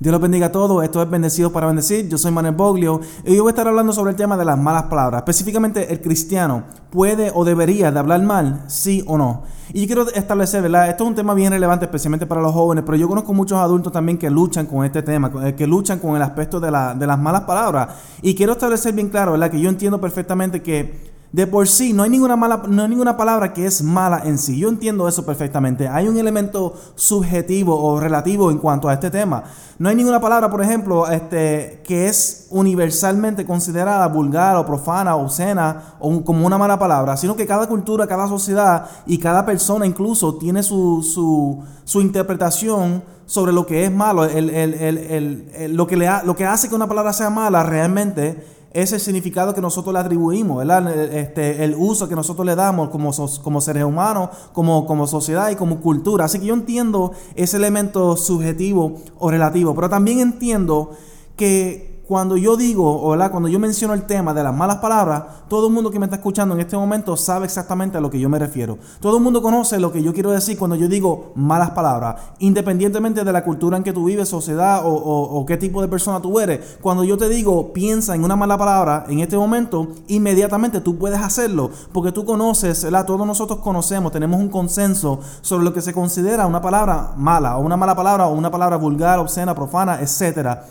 Dios los bendiga a todos. Esto es Bendecidos para Bendecir. Yo soy Manuel Boglio y hoy voy a estar hablando sobre el tema de las malas palabras. Específicamente, el cristiano puede o debería de hablar mal, sí o no. Y yo quiero establecer, ¿verdad? Esto es un tema bien relevante, especialmente para los jóvenes, pero yo conozco muchos adultos también que luchan con este tema, eh, que luchan con el aspecto de, de las malas palabras. Y quiero establecer bien claro, ¿verdad? Que yo entiendo perfectamente que de por sí, no hay ninguna mala, no hay ninguna palabra que es mala en sí. Yo entiendo eso perfectamente. Hay un elemento subjetivo o relativo en cuanto a este tema. No hay ninguna palabra, por ejemplo, este, que es universalmente considerada vulgar o profana o obscena o como una mala palabra, sino que cada cultura, cada sociedad y cada persona incluso tiene su, su, su interpretación sobre lo que es malo. El, el, el, lo, que le lo que hace que una palabra sea mala realmente es el significado que nosotros le atribuimos, ¿verdad? Este, el uso que nosotros le damos como, como seres humanos, como, como sociedad y como cultura. Así que yo entiendo ese elemento subjetivo o relativo, pero también entiendo que cuando yo digo, o cuando yo menciono el tema de las malas palabras, todo el mundo que me está escuchando en este momento sabe exactamente a lo que yo me refiero. Todo el mundo conoce lo que yo quiero decir cuando yo digo malas palabras, independientemente de la cultura en que tú vives, sociedad o, qué tipo de persona tú eres. Cuando yo te digo piensa en una mala palabra en este momento, inmediatamente tú puedes hacerlo, porque tú conoces, ¿verdad? todos nosotros conocemos, tenemos un consenso sobre lo que se considera una palabra mala, o una mala palabra, o una palabra vulgar, obscena, profana, etcétera.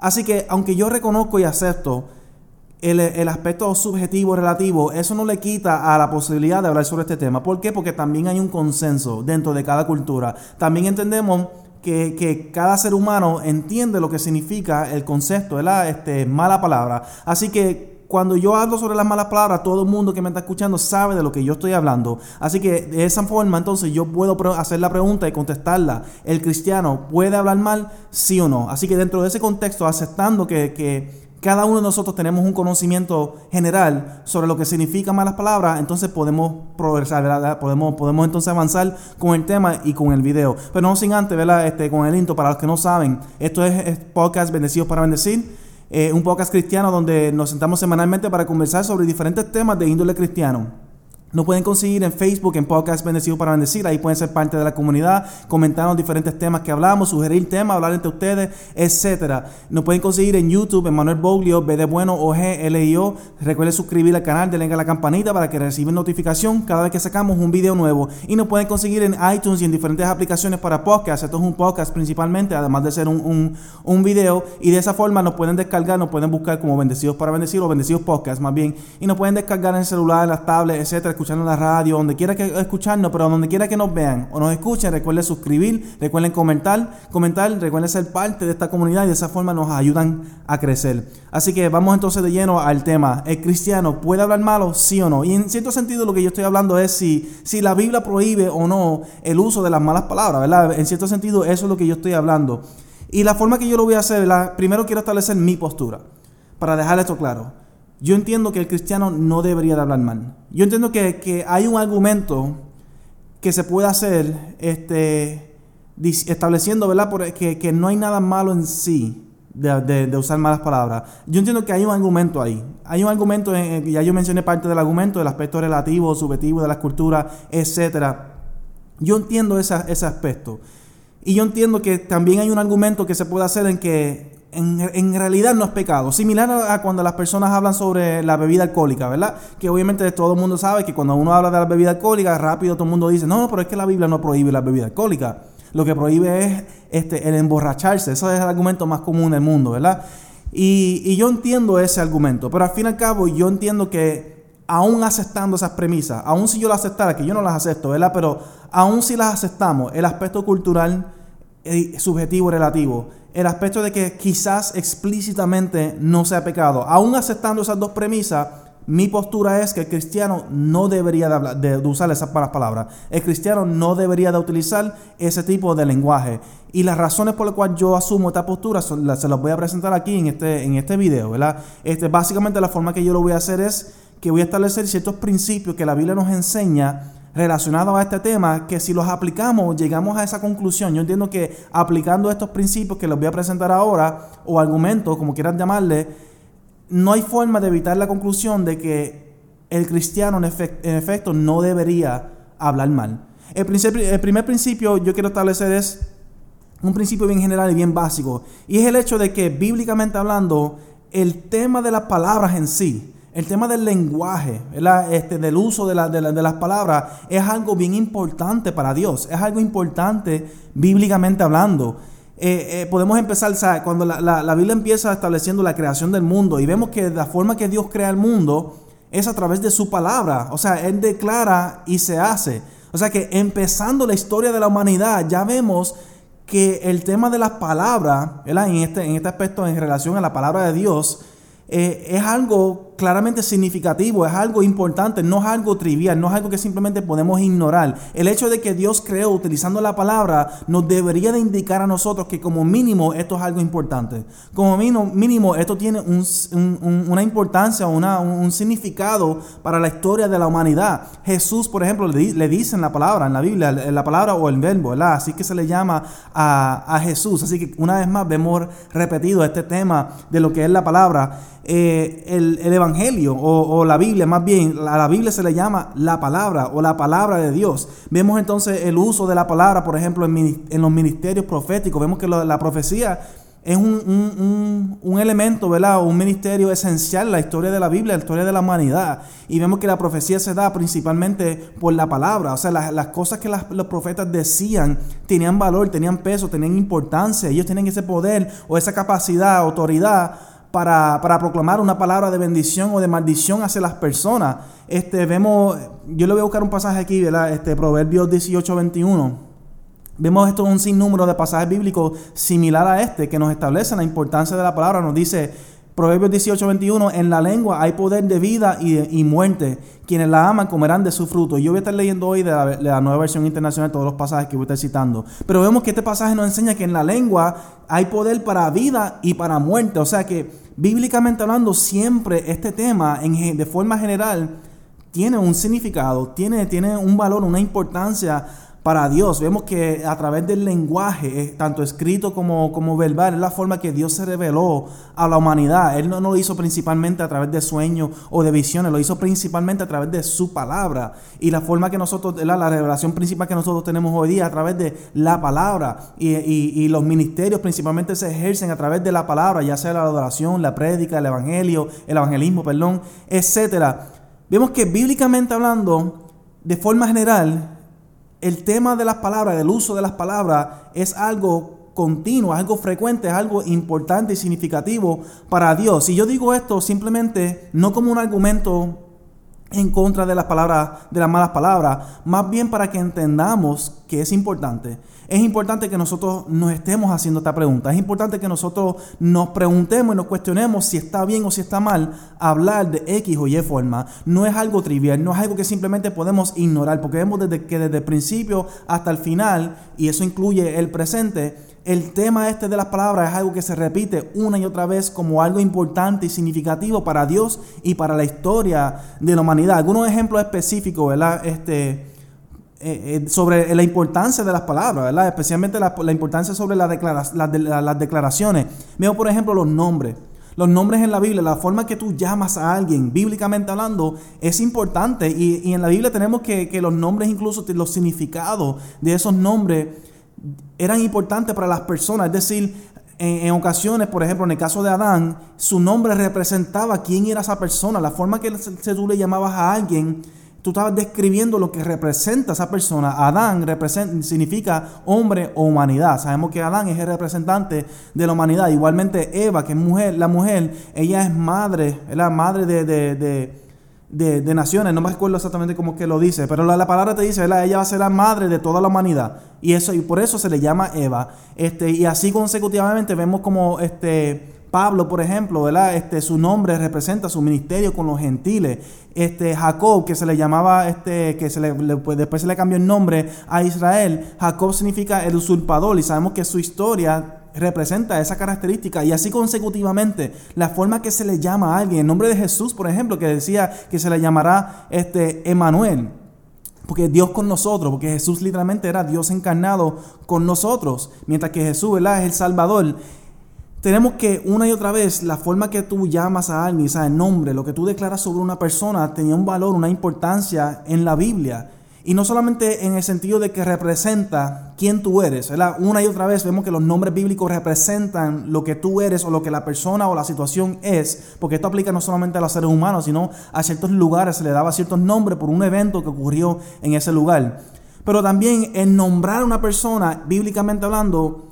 Así que aunque yo reconozco y acepto el, aspecto subjetivo relativo, eso no le quita a la posibilidad de hablar sobre este tema. ¿Por qué? Porque también hay un consenso dentro de cada cultura. También entendemos que, cada ser humano entiende lo que significa el concepto la este, mala palabra. Así que cuando yo hablo sobre las malas palabras, todo el mundo que me está escuchando sabe de lo que yo estoy hablando. Así que de esa forma, entonces yo puedo hacer la pregunta y contestarla. ¿El cristiano puede hablar mal? Sí o no. Así que dentro de ese contexto, aceptando que, cada uno de nosotros tenemos un conocimiento general sobre lo que significa malas palabras, entonces podemos progresar, podemos, podemos entonces avanzar con el tema y con el video. Pero no sin antes, ¿verdad? Este, con el intro, para los que no saben, esto es, es podcast Bendecidos para Bendecir. Eh, un podcast cristiano donde nos sentamos semanalmente para conversar sobre diferentes temas de índole cristiano. Nos pueden conseguir en Facebook, en Podcast Bendecido para Bendecir. Ahí pueden ser parte de la comunidad, comentar los diferentes temas que hablamos, sugerir temas, hablar entre ustedes, etc. Nos pueden conseguir en YouTube, en Manuel Boglio, B de Bueno, OG. Recuerden suscribir al canal, denle a la campanita para que reciban notificación cada vez que sacamos un video nuevo. Y nos pueden conseguir en iTunes y en diferentes aplicaciones para podcast. Esto es un podcast principalmente, además de ser un, un, un video. Y de esa forma nos pueden descargar, nos pueden buscar como Bendecidos para Bendecir o Bendecidos Podcast más bien. Y nos pueden descargar en el celular, en las tablets, etc escuchando la radio, donde quiera que escucharnos, pero donde quiera que nos vean o nos escuchen, recuerden suscribir, recuerden comentar, comentar, recuerden ser parte de esta comunidad y de esa forma nos ayudan a crecer. Así que vamos entonces de lleno al tema. ¿El cristiano puede hablar malo? Sí o no. Y en cierto sentido lo que yo estoy hablando es si, si la Biblia prohíbe o no el uso de las malas palabras, ¿verdad? En cierto sentido eso es lo que yo estoy hablando. Y la forma que yo lo voy a hacer, primero quiero establecer mi postura, para dejar esto claro. Yo entiendo que el cristiano no debería de hablar mal. Yo entiendo que, hay un argumento que se puede hacer este, estableciendo ¿verdad? que, que no hay nada malo en sí de, usar malas palabras. Yo entiendo que hay un argumento ahí. Hay un argumento, en, ya yo mencioné parte del argumento, del aspecto relativo, subjetivo de la cultura, etc. Yo entiendo ese aspecto. Y yo entiendo que también hay un argumento que se puede hacer en que en, realidad no es pecado. Similar a, cuando las personas hablan sobre la bebida alcohólica, ¿verdad? Que obviamente todo el mundo sabe que cuando uno habla de la bebida alcohólica, rápido todo el mundo dice, no, pero es que la Biblia no prohíbe la bebida alcohólica. Lo que prohíbe es este, el emborracharse. Eso es el argumento más común del mundo, ¿verdad? Y, y yo entiendo ese argumento, pero al fin y al cabo yo entiendo que aún aceptando esas premisas, aún si yo las aceptara, que yo no las acepto, ¿verdad? Pero aún si las aceptamos, el aspecto cultural, subjetivo, relativo, el aspecto de que quizás explícitamente no sea pecado. Aún aceptando esas dos premisas, mi postura es que el cristiano no debería de, usar esas palabras. El cristiano no debería de utilizar ese tipo de lenguaje. Y las razones por las cuales yo asumo esta postura se las voy a presentar aquí en este, en este video. ¿verdad? Este, básicamente la forma que yo lo voy a hacer es que voy a establecer ciertos principios que la Biblia nos enseña relacionados a este tema que si los aplicamos llegamos a esa conclusión. Yo entiendo que aplicando estos principios que les voy a presentar ahora, o argumentos, como quieran llamarle, no hay forma de evitar la conclusión de que el cristiano en, efecto no debería hablar mal. El, el primer principio yo quiero establecer es un principio bien general y bien básico. Y es el hecho de que bíblicamente hablando, el tema de las palabras en sí, el tema del lenguaje, este, del uso de, las palabras, es algo bien importante para Dios, es algo importante bíblicamente hablando. Eh, eh, podemos empezar, cuando la, Biblia empieza estableciendo la creación del mundo y vemos que la forma que Dios crea el mundo es a través de su palabra, o sea, Él declara y se hace. O sea que empezando la historia de la humanidad, ya vemos que el tema de las palabras, este, en este aspecto en relación a la palabra de Dios, eh, es algo claramente significativo, es algo importante, no es algo trivial, no es algo que simplemente podemos ignorar. El hecho de que Dios creó utilizando la palabra nos debería de indicar a nosotros que como mínimo esto es algo importante. Como mínimo, esto tiene una importancia, un significado para la historia de la humanidad. Jesús, por ejemplo, le, dice en la palabra, en la Biblia, la palabra o el verbo, ¿verdad? Así que se le llama a, Jesús. Así que una vez más vemos repetido este tema de lo que es la palabra. Eh, el, el Evangelio o, la Biblia, más bien, a la Biblia se le llama la palabra o la palabra de Dios. Vemos entonces el uso de la palabra, por ejemplo, en, los ministerios proféticos. Vemos que la profecía es un, elemento, ¿verdad? Un ministerio esencial en la historia de la Biblia, la historia de la humanidad. Y vemos que la profecía se da principalmente por la palabra. O sea, las, cosas que los profetas decían tenían valor, tenían peso, tenían importancia. Ellos tenían ese poder o esa capacidad, autoridad para, proclamar una palabra de bendición o de maldición hacia las personas. Este, vemos, yo le voy a buscar un pasaje aquí, ¿verdad? Este, Proverbios 18, 21. Vemos esto un sinnúmero de pasajes bíblicos similar a este que nos establecen la importancia de la palabra. Nos dice, Proverbios 18, 21, en la lengua hay poder de vida y, muerte. Quienes la aman comerán de su fruto. Yo voy a estar leyendo hoy de la, nueva versión internacional todos los pasajes que voy a estar citando. Pero vemos que este pasaje nos enseña que en la lengua hay poder para vida y para muerte. O sea que bíblicamente hablando, siempre este tema en, de forma general tiene un significado, tiene, tiene un valor, una importancia para Dios. Vemos que a través del lenguaje, eh, tanto escrito como, como verbal, es la forma que Dios se reveló a la humanidad. Él no, lo hizo principalmente a través de sueños o de visiones, lo hizo principalmente a través de su palabra. Y la forma que nosotros, la, la revelación principal que nosotros tenemos hoy día a través de la palabra. Y, y, los ministerios principalmente se ejercen a través de la palabra, ya sea la adoración, la prédica, el evangelio, el evangelismo, perdón, etcétera. Vemos que bíblicamente hablando, de forma general, el tema de las palabras, del uso de las palabras, es algo continuo, algo frecuente, es algo importante y significativo para Dios. Y yo digo esto simplemente no como un argumento en contra de las palabras, de las malas palabras, más bien para que entendamos que es importante es importante que nosotros nos estemos haciendo esta pregunta. Es importante que nosotros nos preguntemos y nos cuestionemos si está bien o si está mal hablar de X o Y forma. No es algo trivial, no es algo que simplemente podemos ignorar, porque vemos desde que desde el principio hasta el final, y eso incluye el presente, el tema este de las palabras es algo que se repite una y otra vez como algo importante y significativo para Dios y para la historia de la humanidad. Algunos ejemplos específicos, ¿verdad? Este, eh, eh, sobre la importancia de las palabras, ¿verdad? Especialmente la, importancia sobre las, declaraciones. Veo, por ejemplo, los nombres. Los nombres en la Biblia, la forma que tú llamas a alguien, bíblicamente hablando, es importante. Y, en la Biblia tenemos que, los nombres, incluso los significados de esos nombres, eran importantes para las personas. Es decir, en, ocasiones, por ejemplo, en el caso de Adán, su nombre representaba quién era esa persona, la forma que tú le llamabas a alguien Tú estabas describiendo lo que representa esa persona. Adán significa hombre o humanidad. Sabemos que Adán es el representante de la humanidad. Igualmente Eva, que es mujer, la mujer, ella es madre, es la madre de, de, naciones. No me acuerdo exactamente cómo que lo dice, pero la, palabra te dice, ella va a ser la madre de toda la humanidad. Y eso y por eso se le llama Eva. Este, y así consecutivamente vemos como este Pablo, por ejemplo, ¿verdad? Este, su nombre representa su ministerio con los gentiles. Este, Jacob, que se le llamaba, este, que se le, pues, después se le cambió el nombre a Israel. Jacob significa el usurpador y sabemos que su historia representa esa característica y así consecutivamente la forma que se le llama a alguien, el nombre de Jesús, por ejemplo, que decía que se le llamará este Emanuel, porque Dios con nosotros, porque Jesús literalmente era Dios encarnado con nosotros, mientras que Jesús ¿verdad? es el Salvador tenemos que una y otra vez la forma que tú llamas a alguien, o sea, el nombre, lo que tú declaras sobre una persona tenía un valor, una importancia en la Biblia. Y no solamente en el sentido de que representa quién tú eres. Una y otra vez vemos que los nombres bíblicos representan lo que tú eres o lo que la persona o la situación es, porque esto aplica no solamente a los seres humanos, sino a ciertos lugares, se le daba ciertos nombres por un evento que ocurrió en ese lugar. Pero también en nombrar a una persona, bíblicamente hablando,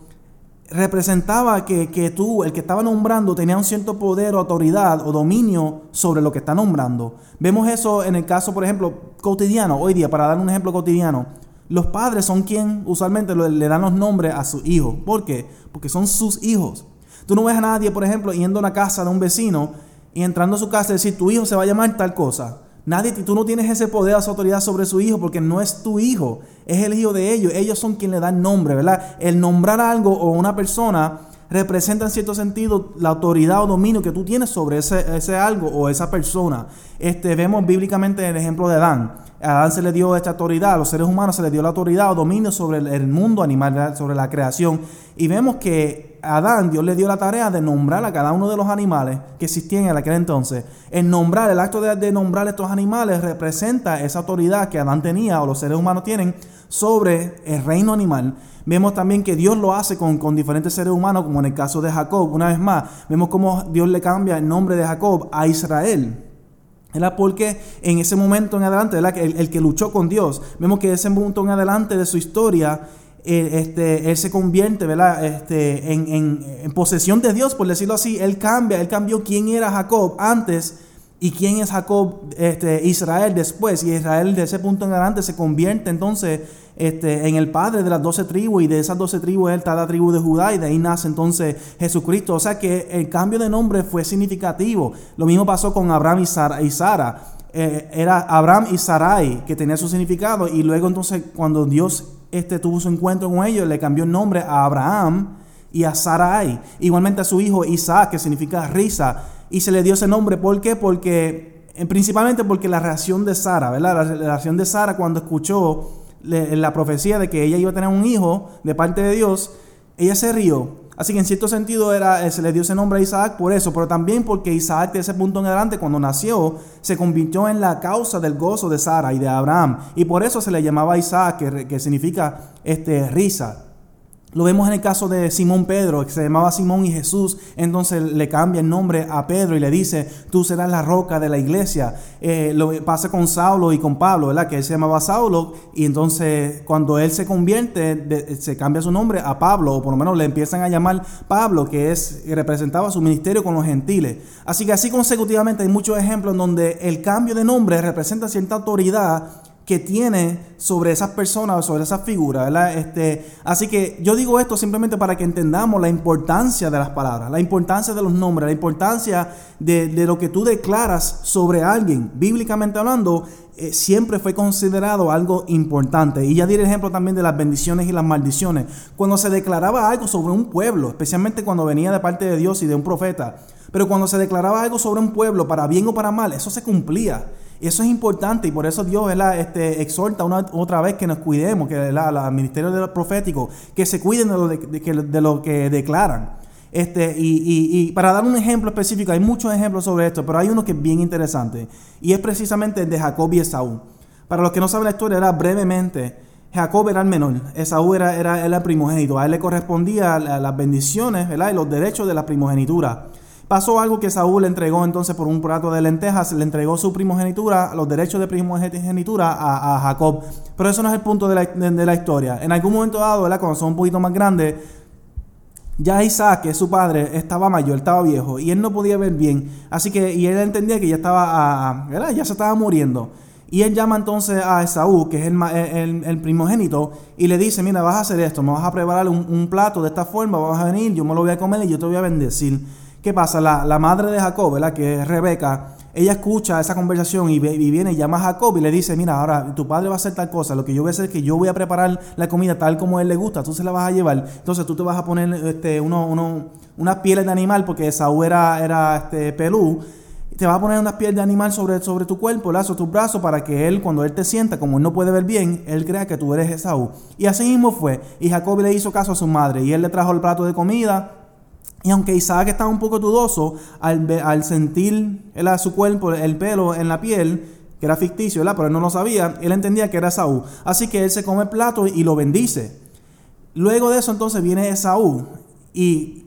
representaba que, que, tú, el que estaba nombrando, tenía un cierto poder o autoridad o dominio sobre lo que está nombrando. Vemos eso en el caso, por ejemplo, cotidiano, hoy día, para dar un ejemplo cotidiano. Los padres son quien usualmente le dan los nombres a sus hijos. ¿Por qué? Porque son sus hijos. Tú no ves a nadie, por ejemplo, yendo a una casa de un vecino y entrando a su casa y decir, tu hijo se va a llamar tal cosa. Nadie, tú no tienes ese poder, esa autoridad sobre su hijo porque no es tu hijo, es el hijo de ellos. Ellos son quienes le dan nombre, ¿verdad? El nombrar algo o una persona representa en cierto sentido la autoridad o dominio que tú tienes sobre ese, ese algo o esa persona. Este, vemos bíblicamente el ejemplo de Adán. A Adán se le dio esta autoridad, a los seres humanos se le dio la autoridad o dominio sobre el, mundo animal, sobre la creación. Y vemos que a Adán Dios le dio la tarea de nombrar a cada uno de los animales que existían en aquel entonces. El nombrar, el acto de, de nombrar estos animales representa esa autoridad que Adán tenía o los seres humanos tienen sobre el reino animal. Vemos también que Dios lo hace con, con, diferentes seres humanos, como en el caso de Jacob. Una vez más, vemos cómo Dios le cambia el nombre de Jacob a Israel. Porque en ese momento en adelante, El, que luchó con Dios, vemos que ese momento en adelante de su historia, eh, este, él se convierte ¿verdad? Este, en, en, posesión de Dios, por decirlo así. Él cambia, él cambió quién era Jacob antes y quién es Jacob, este, Israel después. Y Israel de ese punto en adelante se convierte entonces este, en el padre de las doce tribus y de esas doce tribus él está la tribu de Judá y de ahí nace entonces Jesucristo. O sea que el cambio de nombre fue significativo. Lo mismo pasó con Abraham y Sara. Eh, era Abraham y Sarai que tenía su significado y luego entonces cuando Dios este, tuvo su encuentro con ellos le cambió el nombre a Abraham y a Sarai. Igualmente a su hijo Isaac que significa risa y se le dio ese nombre. ¿Por qué? Porque principalmente porque la reacción de Sara, ¿verdad? La, la reacción de Sara cuando escuchó la profecía de que ella iba a tener un hijo de parte de Dios, ella se rió. Así que en cierto sentido era, eh, se le dio ese nombre a Isaac por eso, pero también porque Isaac de ese punto en adelante, cuando nació, se convirtió en la causa del gozo de Sara y de Abraham. Y por eso se le llamaba Isaac, que, que significa este, risa. Lo vemos en el caso de Simón Pedro, que se llamaba Simón y Jesús, entonces le cambia el nombre a Pedro y le dice, tú serás la roca de la iglesia. Eh, lo pasa con Saulo y con Pablo, ¿verdad? Que él se llamaba Saulo y entonces cuando él se convierte, se cambia su nombre a Pablo, o por lo menos le empiezan a llamar Pablo, que es representaba su ministerio con los gentiles. Así que así consecutivamente hay muchos ejemplos en donde el cambio de nombre representa cierta autoridad que tiene sobre esas personas, sobre esas figuras, ¿verdad? Este, así que yo digo esto simplemente para que entendamos la importancia de las palabras, la importancia de los nombres, la importancia de, lo que tú declaras sobre alguien. Bíblicamente hablando, eh, siempre fue considerado algo importante. Y ya di el ejemplo también de las bendiciones y las maldiciones. Cuando se declaraba algo sobre un pueblo, especialmente cuando venía de parte de Dios y de un profeta, pero cuando se declaraba algo sobre un pueblo, para bien o para mal, eso se cumplía. Y eso es importante y por eso Dios Este, exhorta una, otra vez que nos cuidemos, que el ministerio de los proféticos, que se cuiden de lo, de, lo que declaran. Este, y, para dar un ejemplo específico, hay muchos ejemplos sobre esto, pero hay uno que es bien interesante y es precisamente el de Jacob y Esaú. Para los que no saben la historia, era brevemente, Jacob era el menor, Esaú era, era, el primogénito, a él le correspondía las bendiciones y los derechos de la primogenitura. Pasó algo que Saúl le entregó entonces por un plato de lentejas, le entregó su primogenitura, los derechos de primogenitura a, Jacob. Pero eso no es el punto de la, historia. En algún momento dado, cuando son un poquito más grandes, ya Isaac, que es su padre, estaba mayor, estaba viejo y él no podía ver bien. Así que, y él entendía que ya estaba, ¿verdad? ya se estaba muriendo. Y él llama entonces a Esaú, que es el, primogénito, y le dice, mira, vas a hacer esto, me vas a preparar un, un, plato de esta forma, vas a venir, yo me lo voy a comer y yo te voy a bendecir. ¿Qué pasa? La, madre de Jacob, ¿verdad? que es Rebeca, ella escucha esa conversación y, viene y llama a Jacob y le dice, mira, ahora tu padre va a hacer tal cosa, lo que yo voy a hacer es que yo voy a preparar la comida tal como a él le gusta, tú se la vas a llevar, entonces tú te vas a poner este, unas pieles de animal, porque Saúl era, era este, pelú, te vas a poner unas pieles de animal sobre, sobre tu cuerpo, lazo tus brazos, para que él, cuando él te sienta, como él no puede ver bien, él crea que tú eres Esaú. Y así mismo fue. Y Jacob le hizo caso a su madre, y él le trajo el plato de comida, y aunque Isaac estaba un poco dudoso, al, sentir su cuerpo, el pelo en la piel, que era ficticio, ¿verdad? Pero él no lo sabía, él entendía que era Esaú. Así que él se come el plato y lo bendice. Luego de eso entonces viene Esaú y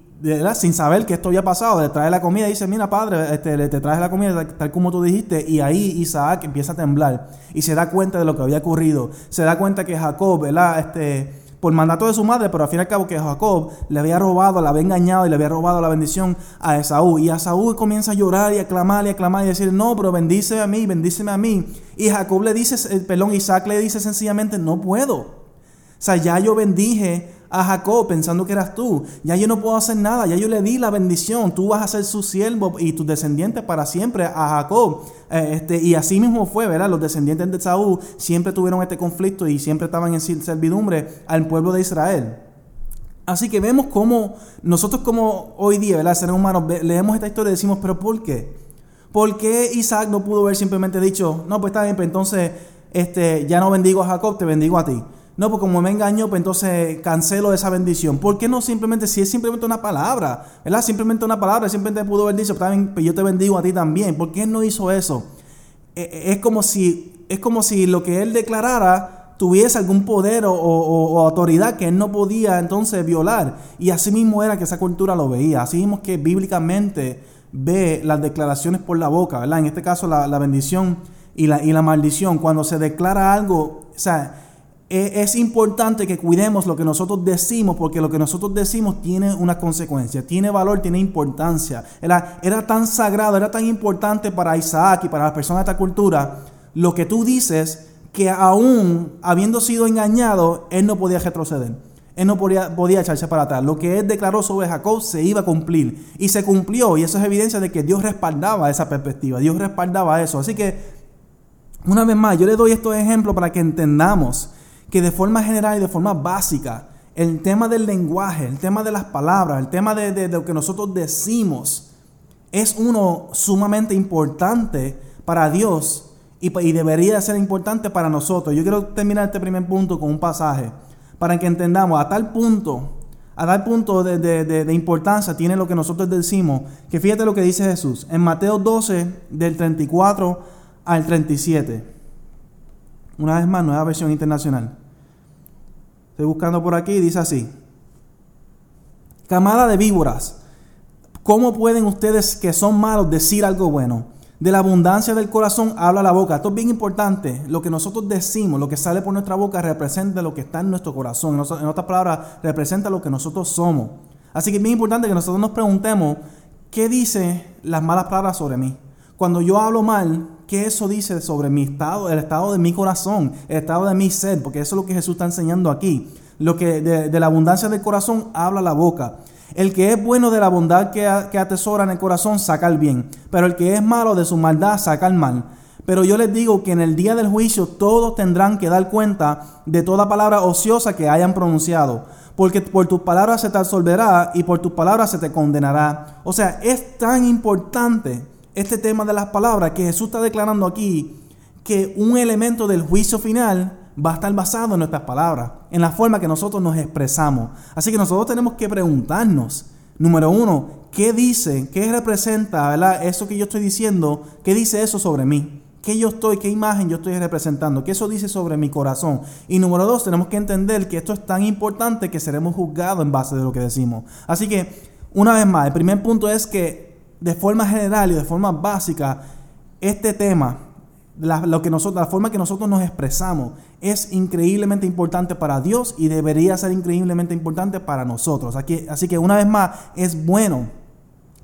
sin saber que esto había pasado, le trae la comida y dice, mira padre, este, te traes la comida tal como tú dijiste, y ahí Isaac empieza a temblar y se da cuenta de lo que había ocurrido, se da cuenta que Jacob, ¿verdad? Este, por mandato de su madre, pero al fin y al cabo que Jacob le había robado, le había engañado y le había robado la bendición a Esaú. Y Esaú comienza a llorar y a clamar y a clamar y decir, no, pero bendice a mí, bendíceme a mí. Y Jacob le dice, perdón, Isaac le dice sencillamente, no puedo. O sea, ya yo bendije a Jacob pensando que eras tú. Ya yo no puedo hacer nada, ya yo le di la bendición. Tú vas a ser su siervo y tus descendientes para siempre a Jacob. Eh, este, y así mismo fue, ¿verdad? Los descendientes de Saúl siempre tuvieron este conflicto y siempre estaban en servidumbre al pueblo de Israel. Así que vemos cómo nosotros como hoy día, ¿verdad? Seres humanos, leemos esta historia y decimos, pero ¿por qué? ¿Por qué Isaac no pudo haber simplemente dicho, no, pues está bien, pues entonces este, ya no bendigo a Jacob, te bendigo a ti? No, porque como me engañó, pues entonces cancelo esa bendición. ¿Por qué no simplemente, si es simplemente una palabra, ¿verdad? Simplemente una palabra, simplemente pudo haber dicho, también, pues yo te bendigo a ti también. ¿Por qué no hizo eso? Eh, eh, es como si, es como si lo que él declarara tuviese algún poder o, autoridad que él no podía entonces violar. Y así mismo era que esa cultura lo veía. Así mismo que bíblicamente ve las declaraciones por la boca, ¿verdad? En este caso la, bendición y la, y la maldición. Cuando se declara algo, o sea, es importante que cuidemos lo que nosotros decimos, porque lo que nosotros decimos tiene una consecuencia, tiene valor, tiene importancia. Era, era tan sagrado, era tan importante para Isaac y para las personas de esta cultura, lo que tú dices, que aún habiendo sido engañado, él no podía retroceder. Él no podía, podía echarse para atrás. Lo que él declaró sobre Jacob se iba a cumplir. Y se cumplió. Y eso es evidencia de que Dios respaldaba esa perspectiva. Dios respaldaba eso. Así que, una vez más, yo le doy estos ejemplos para que entendamos que de forma general y de forma básica, el tema del lenguaje, el tema de las palabras, el tema de, lo que nosotros decimos, es uno sumamente importante para Dios y, debería ser importante para nosotros. Yo quiero terminar este primer punto con un pasaje para que entendamos a tal punto, a tal punto de, de, importancia tiene lo que nosotros decimos, que fíjate lo que dice Jesús en Mateo 12, del 34 al 37. Una vez más, nueva versión internacional. Estoy buscando por aquí, dice así. Camada de víboras, ¿cómo pueden ustedes que son malos decir algo bueno? De la abundancia del corazón habla la boca. Esto es bien importante. Lo que nosotros decimos, lo que sale por nuestra boca, representa lo que está en nuestro corazón. En otras palabras, representa lo que nosotros somos. Así que es bien importante que nosotros nos preguntemos, ¿qué dice las malas palabras sobre mí? Cuando yo hablo mal, ¿qué eso dice sobre mi estado, el estado de mi corazón, el estado de mi ser? Porque eso es lo que Jesús está enseñando aquí. Lo que de, la abundancia del corazón habla la boca. El que es bueno de la bondad que, que atesora en el corazón saca el bien, pero el que es malo de su maldad saca el mal. Pero yo les digo que en el día del juicio todos tendrán que dar cuenta de toda palabra ociosa que hayan pronunciado, porque por tus palabras se te absolverá y por tus palabras se te condenará. O sea, es tan importante este tema de las palabras que Jesús está declarando aquí que un elemento del juicio final va a estar basado en nuestras palabras, en la forma que nosotros nos expresamos. Así que nosotros tenemos que preguntarnos, número uno, ¿qué dice, qué representa, verdad? Eso que yo estoy diciendo, ¿qué dice eso sobre mí? ¿Qué yo estoy, qué imagen yo estoy representando? ¿Qué eso dice sobre mi corazón? Y número dos, tenemos que entender que esto es tan importante que seremos juzgados en base de lo que decimos. Así que, una vez más, el primer punto es que de forma general y de forma básica, este tema, la, lo que nosotros, la forma que nosotros nos expresamos, es increíblemente importante para Dios y debería ser increíblemente importante para nosotros. Así que una vez más, es bueno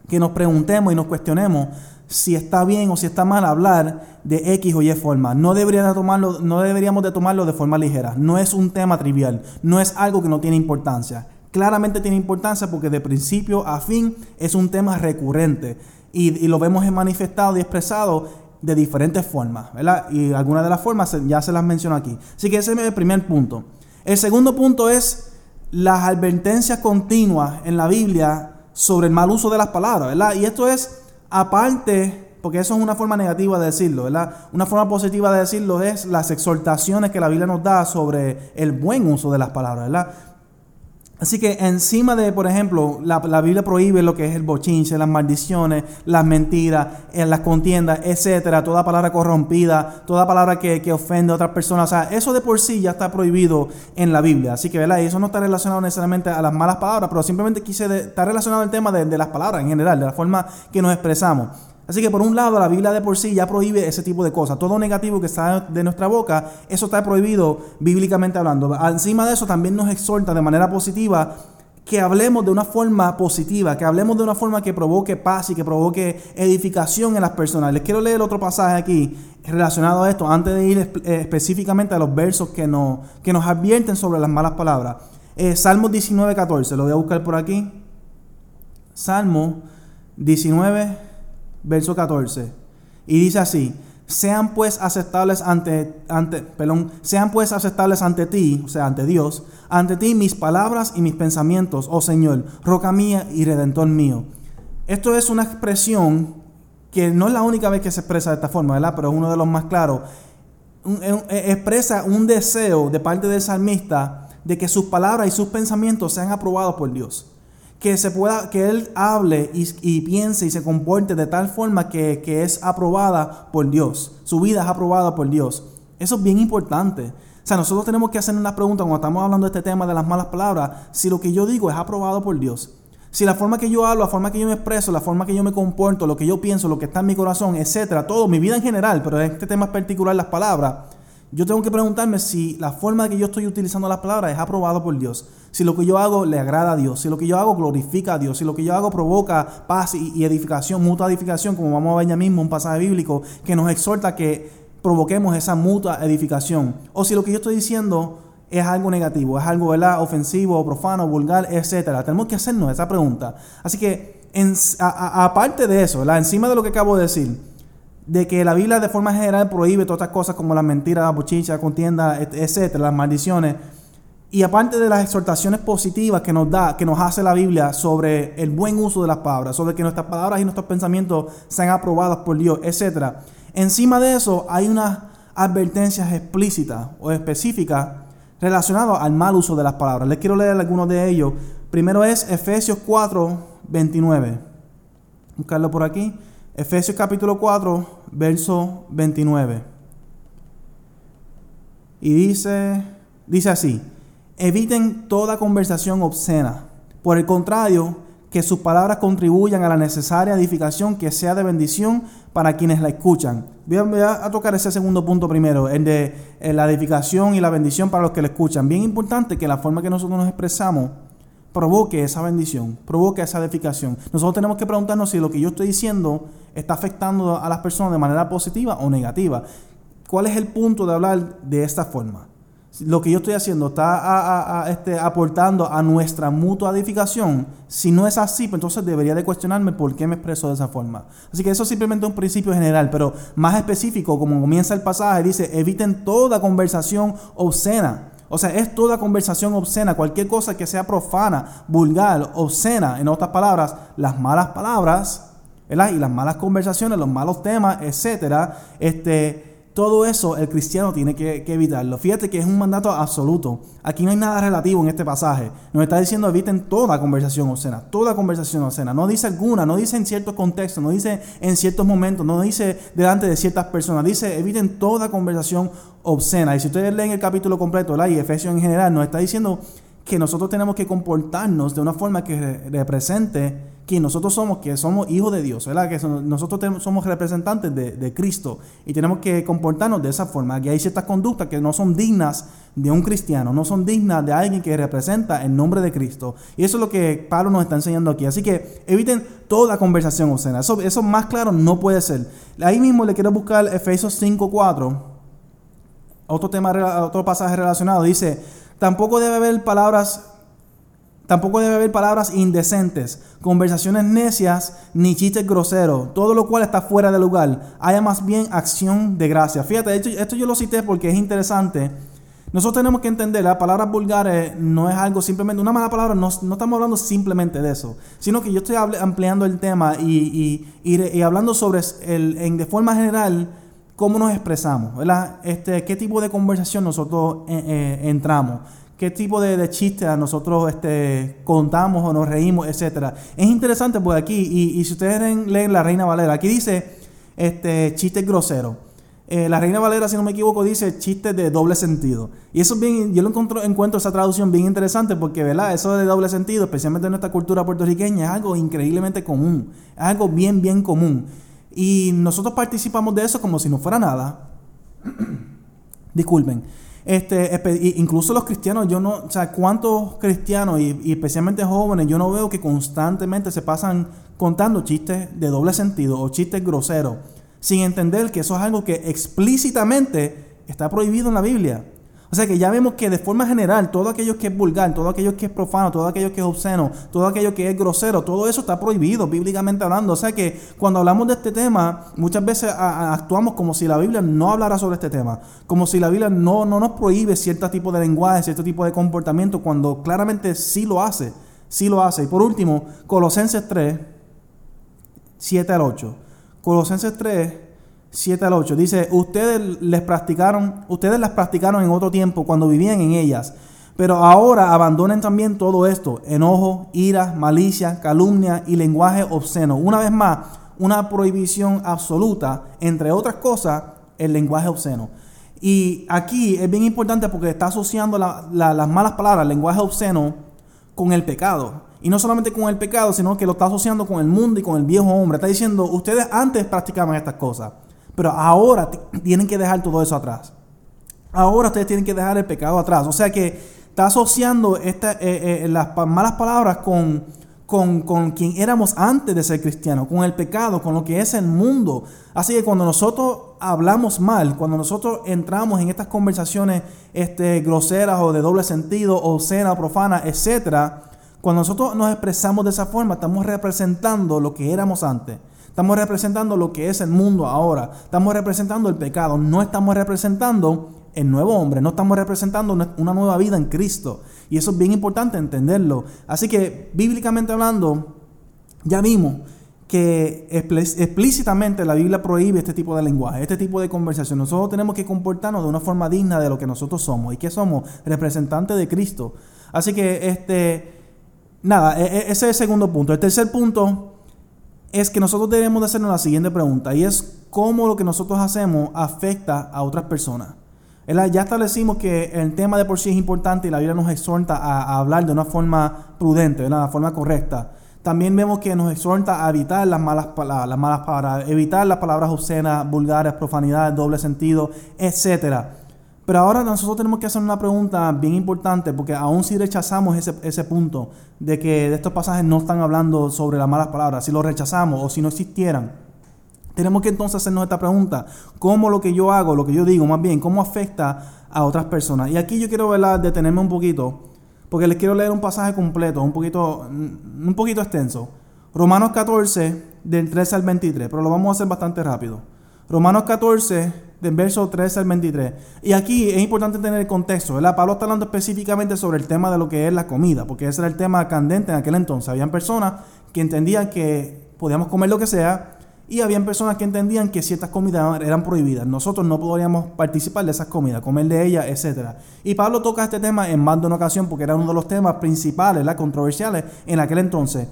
que nos preguntemos y nos cuestionemos si está bien o si está mal hablar de X o Y forma. No, debería tomarlo, no deberíamos de tomarlo de forma ligera. No es un tema trivial. No es algo que no tiene importancia claramente tiene importancia porque de principio a fin es un tema recurrente y, lo vemos manifestado y expresado de diferentes formas, ¿verdad? Y algunas de las formas ya se las menciono aquí. Así que ese es el primer punto. El segundo punto es las advertencias continuas en la Biblia sobre el mal uso de las palabras, ¿verdad? Y esto es aparte, porque eso es una forma negativa de decirlo, ¿verdad? Una forma positiva de decirlo es las exhortaciones que la Biblia nos da sobre el buen uso de las palabras, ¿verdad? Así que encima de, por ejemplo, la, Biblia prohíbe lo que es el bochinche, las maldiciones, las mentiras, eh, las contiendas, etcétera, toda palabra corrompida, toda palabra que, ofende a otras personas. O sea, eso de por sí ya está prohibido en la Biblia. Así que, ¿verdad? Y eso no está relacionado necesariamente a las malas palabras, pero simplemente quise estar relacionado al tema de, de las palabras en general, de la forma que nos expresamos. Así que por un lado la Biblia de por sí ya prohíbe ese tipo de cosas. Todo negativo que está de nuestra boca, eso está prohibido bíblicamente hablando. Encima de eso también nos exhorta de manera positiva que hablemos de una forma positiva, que hablemos de una forma que provoque paz y que provoque edificación en las personas. Les quiero leer otro pasaje aquí relacionado a esto, antes de ir eh, específicamente a los versos que nos, que nos advierten sobre las malas palabras. Eh, Salmo 19, 14, lo voy a buscar por aquí. Salmo 19, verso 14. Y dice así, sean pues aceptables ante, ante, perdón, sean pues aceptables ante ti, o sea, ante Dios, ante ti mis palabras y mis pensamientos, oh Señor, roca mía y redentor mío. Esto es una expresión que no es la única vez que se expresa de esta forma, ¿verdad? Pero es uno de los más claros. expresa un deseo de parte del salmista de que sus palabras y sus pensamientos sean aprobados por Dios que se pueda, que él hable y, piense y se comporte de tal forma que, es aprobada por Dios. Su vida es aprobada por Dios. Eso es bien importante. O sea, nosotros tenemos que hacer una pregunta cuando estamos hablando de este tema de las malas palabras, si lo que yo digo es aprobado por Dios. Si la forma que yo hablo, la forma que yo me expreso, la forma que yo me comporto, lo que yo pienso, lo que está en mi corazón, etcétera, todo, mi vida en general, pero en este tema particular, las palabras, yo tengo que preguntarme si la forma que yo estoy utilizando las palabras es aprobado por Dios. Si lo que yo hago le agrada a Dios. Si lo que yo hago glorifica a Dios. Si lo que yo hago provoca paz y, edificación, mutua edificación, como vamos a ver ya mismo un pasaje bíblico que nos exhorta que provoquemos esa mutua edificación. O si lo que yo estoy diciendo es algo negativo, es algo ¿verdad? ofensivo, profano, vulgar, etc. Tenemos que hacernos esa pregunta. Así que, aparte de eso, encima de lo que acabo de decir, de que la Biblia de forma general prohíbe todas estas cosas como las mentiras, la bochicha, contienda, etcétera, las maldiciones. Y aparte de las exhortaciones positivas que nos da, que nos hace la Biblia sobre el buen uso de las palabras, sobre que nuestras palabras y nuestros pensamientos sean aprobados por Dios, etcétera. Encima de eso hay unas advertencias explícitas o específicas relacionadas al mal uso de las palabras. Les quiero leer algunos de ellos. Primero es Efesios 4, 29. Buscarlo por aquí. Efesios capítulo 4, verso 29. Y dice, dice así, eviten toda conversación obscena. Por el contrario, que sus palabras contribuyan a la necesaria edificación que sea de bendición para quienes la escuchan. Voy a, tocar ese segundo punto primero, el de la edificación y la bendición para los que la escuchan. Bien importante que la forma que nosotros nos expresamos provoque esa bendición, provoque esa edificación. Nosotros tenemos que preguntarnos si lo que yo estoy diciendo está afectando a las personas de manera positiva o negativa. ¿Cuál es el punto de hablar de esta forma? Lo que yo estoy haciendo está este, aportando a nuestra mutua edificación. Si no es así, pues entonces debería de cuestionarme por qué me expreso de esa forma. Así que eso es simplemente un principio general, pero más específico, como comienza el pasaje, dice, eviten toda conversación obscena o sea, es toda conversación obscena, cualquier cosa que sea profana, vulgar, obscena, en otras palabras, las malas palabras, ¿verdad? Y las malas conversaciones, los malos temas, etcétera, este, todo eso el cristiano tiene que, evitarlo. Fíjate que es un mandato absoluto. Aquí no hay nada relativo en este pasaje. Nos está diciendo eviten toda conversación obscena, toda conversación obscena. No dice alguna, no dice en ciertos contextos, no dice en ciertos momentos, no dice delante de ciertas personas. Dice eviten toda conversación obscena. Y si ustedes leen el capítulo completo, la y Efesios en general, nos está diciendo que nosotros tenemos que comportarnos de una forma que represente que nosotros somos, que somos hijos de Dios, ¿verdad? Que nosotros somos representantes de, Cristo y tenemos que comportarnos de esa forma, que hay ciertas conductas que no son dignas de un cristiano, no son dignas de alguien que representa el nombre de Cristo. Y eso es lo que Pablo nos está enseñando aquí. Así que eviten toda conversación obscena. Eso, eso más claro no puede ser. Ahí mismo le quiero buscar Efesios 5.4, otro tema, otro pasaje relacionado. Dice, tampoco debe haber palabras Tampoco debe haber palabras indecentes, conversaciones necias ni chistes groseros, todo lo cual está fuera de lugar. Haya más bien acción de gracia. Fíjate, esto, esto yo lo cité porque es interesante. Nosotros tenemos que entender, las palabras vulgares no es algo simplemente, una mala palabra, no, no estamos hablando simplemente de eso, sino que yo estoy ampliando el tema y, y, hablando sobre, el, en, de forma general, cómo nos expresamos, ¿verdad? Este, qué tipo de conversación nosotros eh, eh, entramos qué tipo de, chistes nosotros este, contamos o nos reímos, etcétera. Es interesante porque aquí, y, si ustedes leen, La Reina Valera, aquí dice este, chistes groseros. Eh, la Reina Valera, si no me equivoco, dice chistes de doble sentido. Y eso es bien, yo lo encuentro, encuentro esa traducción bien interesante porque, ¿verdad? Eso de doble sentido, especialmente en nuestra cultura puertorriqueña, es algo increíblemente común. Es algo bien, bien común. Y nosotros participamos de eso como si no fuera nada. Disculpen. Este, incluso los cristianos, yo no, o sea, cuántos cristianos y, especialmente jóvenes, yo no veo que constantemente se pasan contando chistes de doble sentido o chistes groseros, sin entender que eso es algo que explícitamente está prohibido en la Biblia. O sea que ya vemos que de forma general, todo aquello que es vulgar, todo aquello que es profano, todo aquello que es obsceno, todo aquello que es grosero, todo eso está prohibido bíblicamente hablando. O sea que cuando hablamos de este tema, muchas veces actuamos como si la Biblia no hablara sobre este tema, como si la Biblia no, no nos prohíbe cierto tipo de lenguaje, cierto tipo de comportamiento, cuando claramente sí lo hace, sí lo hace. Y por último, Colosenses 3, 7 al 8. Colosenses 3, 7 al 8. Dice, ustedes les practicaron, ustedes las practicaron en otro tiempo cuando vivían en ellas. Pero ahora abandonen también todo esto, enojo, ira, malicia, calumnia y lenguaje obsceno. Una vez más, una prohibición absoluta, entre otras cosas, el lenguaje obsceno. Y aquí es bien importante porque está asociando las malas palabras, el lenguaje obsceno, con el pecado. Y no solamente con el pecado, sino que lo está asociando con el mundo y con el viejo hombre. Está diciendo, ustedes antes practicaban estas cosas. Pero ahora tienen que dejar todo eso atrás. Ahora ustedes tienen que dejar el pecado atrás. O sea que está asociando esta, eh, eh, las malas palabras con, con, con, quien éramos antes de ser cristianos, con el pecado, con lo que es el mundo. Así que cuando nosotros hablamos mal, cuando nosotros entramos en estas conversaciones este, groseras o de doble sentido, o cena profana, etcétera, cuando nosotros nos expresamos de esa forma, estamos representando lo que éramos antes. Estamos representando lo que es el mundo ahora. Estamos representando el pecado. No estamos representando el nuevo hombre. No estamos representando una nueva vida en Cristo. Y eso es bien importante entenderlo. Así que, bíblicamente hablando, ya vimos que explícitamente la Biblia prohíbe este tipo de lenguaje, este tipo de conversación. Nosotros tenemos que comportarnos de una forma digna de lo que nosotros somos. ¿Y que somos? Representantes de Cristo. Así que, este, nada, e, e, ese es el segundo punto. El tercer punto es que nosotros debemos de hacernos la siguiente pregunta y es cómo lo que nosotros hacemos afecta a otras personas. Ya establecimos que el tema de por sí es importante y la Biblia nos exhorta a, hablar de una forma prudente, de una forma correcta. También vemos que nos exhorta a evitar las malas, palabras, evitar las palabras obscenas, vulgares, profanidades, doble sentido, etcétera. Pero ahora nosotros tenemos que hacer una pregunta bien importante, porque aún si rechazamos ese, ese punto de que de estos pasajes no están hablando sobre las malas palabras, si lo rechazamos o si no existieran, tenemos que entonces hacernos esta pregunta, ¿cómo lo que yo hago, lo que yo digo, más bien, cómo afecta a otras personas? Y aquí yo quiero detenerme un poquito, porque les quiero leer un pasaje completo, un poquito, un poquito extenso. Romanos 14, del 13 al 23, pero lo vamos a hacer bastante rápido. Romanos 14, del verso 13 al 23. Y aquí es importante tener el contexto, ¿verdad? Pablo está hablando específicamente sobre el tema de lo que es la comida, porque ese era el tema candente en aquel entonces. Habían personas que entendían que podíamos comer lo que sea y habían personas que entendían que ciertas comidas eran prohibidas. Nosotros no podríamos participar de esas comidas, comer de ellas, etc. Y Pablo toca este tema en más de una ocasión porque era uno de los temas principales, las controversiales en aquel entonces.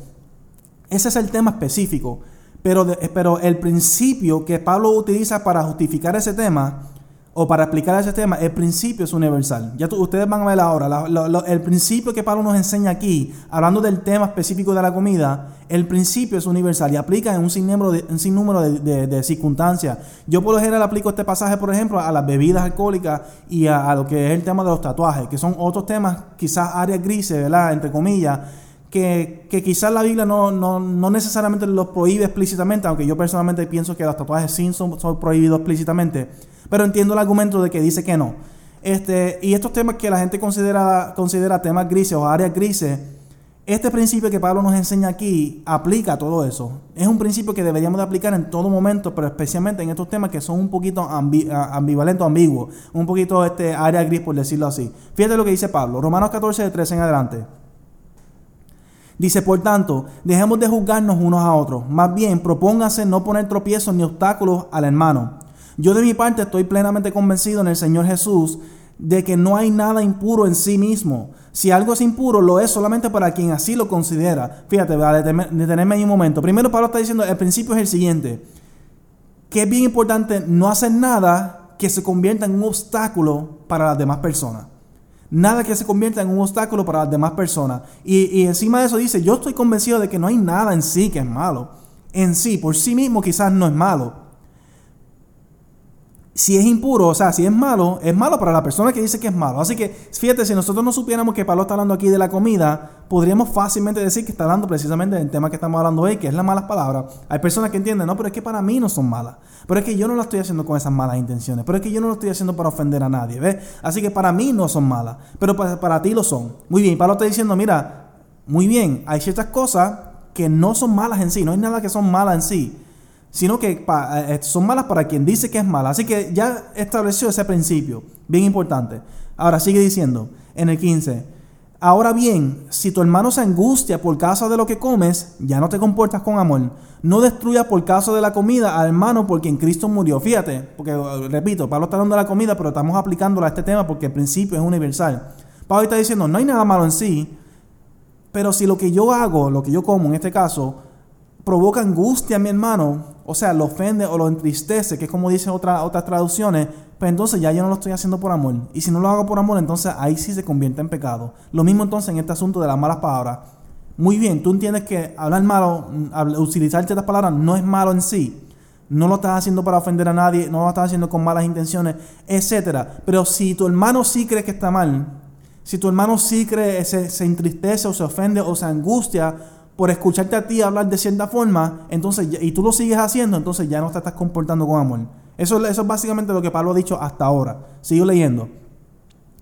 Ese es el tema específico. Pero, pero el principio que Pablo utiliza para justificar ese tema o para explicar ese tema, el principio es universal. Ya ustedes van a ver ahora, el principio que Pablo nos enseña aquí, hablando del tema específico de la comida, el principio es universal y aplica en un sinnúmero de, un sinnúmero de, circunstancias. Yo por lo general aplico este pasaje, por ejemplo, a las bebidas alcohólicas y a lo que es el tema de los tatuajes, que son otros temas, quizás áreas grises, ¿verdad? Entre comillas que, quizás la Biblia no, no, necesariamente los prohíbe explícitamente, aunque yo personalmente pienso que los tatuajes sí son, son, prohibidos explícitamente, pero entiendo el argumento de que dice que no. Este, y estos temas que la gente considera, considera temas grises o áreas grises, este principio que Pablo nos enseña aquí aplica a todo eso. Es un principio que deberíamos de aplicar en todo momento, pero especialmente en estos temas que son un poquito ambivalentes o ambiguos, un poquito este área gris por decirlo así. Fíjate lo que dice Pablo, Romanos 14, de 13 en adelante. Dice, por tanto, dejemos de juzgarnos unos a otros. Más bien, propóngase no poner tropiezos ni obstáculos al hermano. Yo de mi parte estoy plenamente convencido en el Señor Jesús de que no hay nada impuro en sí mismo. Si algo es impuro, lo es solamente para quien así lo considera. Fíjate, a detenerme ahí un momento. Primero, Pablo está diciendo, el principio es el siguiente, que es bien importante no hacer nada que se convierta en un obstáculo para las demás personas. Nada que se convierta en un obstáculo para las demás personas. Y, encima de eso dice, yo estoy convencido de que no hay nada en sí que es malo. En sí, por sí mismo quizás no es malo si es impuro, o sea, si es malo, es malo para la persona que dice que es malo. Así que, fíjate, si nosotros no supiéramos que Pablo está hablando aquí de la comida, podríamos fácilmente decir que está hablando precisamente del tema que estamos hablando hoy, que es las malas palabras. Hay personas que entienden, no, pero es que para mí no son malas. Pero es que yo no lo estoy haciendo con esas malas intenciones. Pero es que yo no lo estoy haciendo para ofender a nadie, ¿ves? Así que para mí no son malas, pero para, para ti lo son. Muy bien, Pablo está diciendo, mira, muy bien, hay ciertas cosas que no son malas en sí, no hay nada que son malas en sí sino que eh, eh, son malas para quien dice que es mala. Así que ya estableció ese principio, bien importante. Ahora sigue diciendo en el 15, ahora bien, si tu hermano se angustia por causa de lo que comes, ya no te comportas con amor. No destruyas por causa de la comida al hermano por quien Cristo murió. Fíjate, porque eh, repito, Pablo está hablando de la comida, pero estamos aplicándola a este tema porque el principio es universal. Pablo está diciendo, no hay nada malo en sí, pero si lo que yo hago, lo que yo como en este caso, provoca angustia a mi hermano, o sea, lo ofende o lo entristece, que es como dicen otra, otras traducciones, pues entonces ya yo no lo estoy haciendo por amor. Y si no lo hago por amor, entonces ahí sí se convierte en pecado. Lo mismo entonces en este asunto de las malas palabras. Muy bien, tú entiendes que hablar malo, utilizar ciertas palabras no es malo en sí. No lo estás haciendo para ofender a nadie, no lo estás haciendo con malas intenciones, etc. Pero si tu hermano sí cree que está mal, si tu hermano sí cree, se, se entristece o se ofende o se angustia por escucharte a ti hablar de cierta forma, entonces, y tú lo sigues haciendo, entonces ya no te estás comportando con amor. Eso, es básicamente lo que Pablo ha dicho hasta ahora. Sigo leyendo.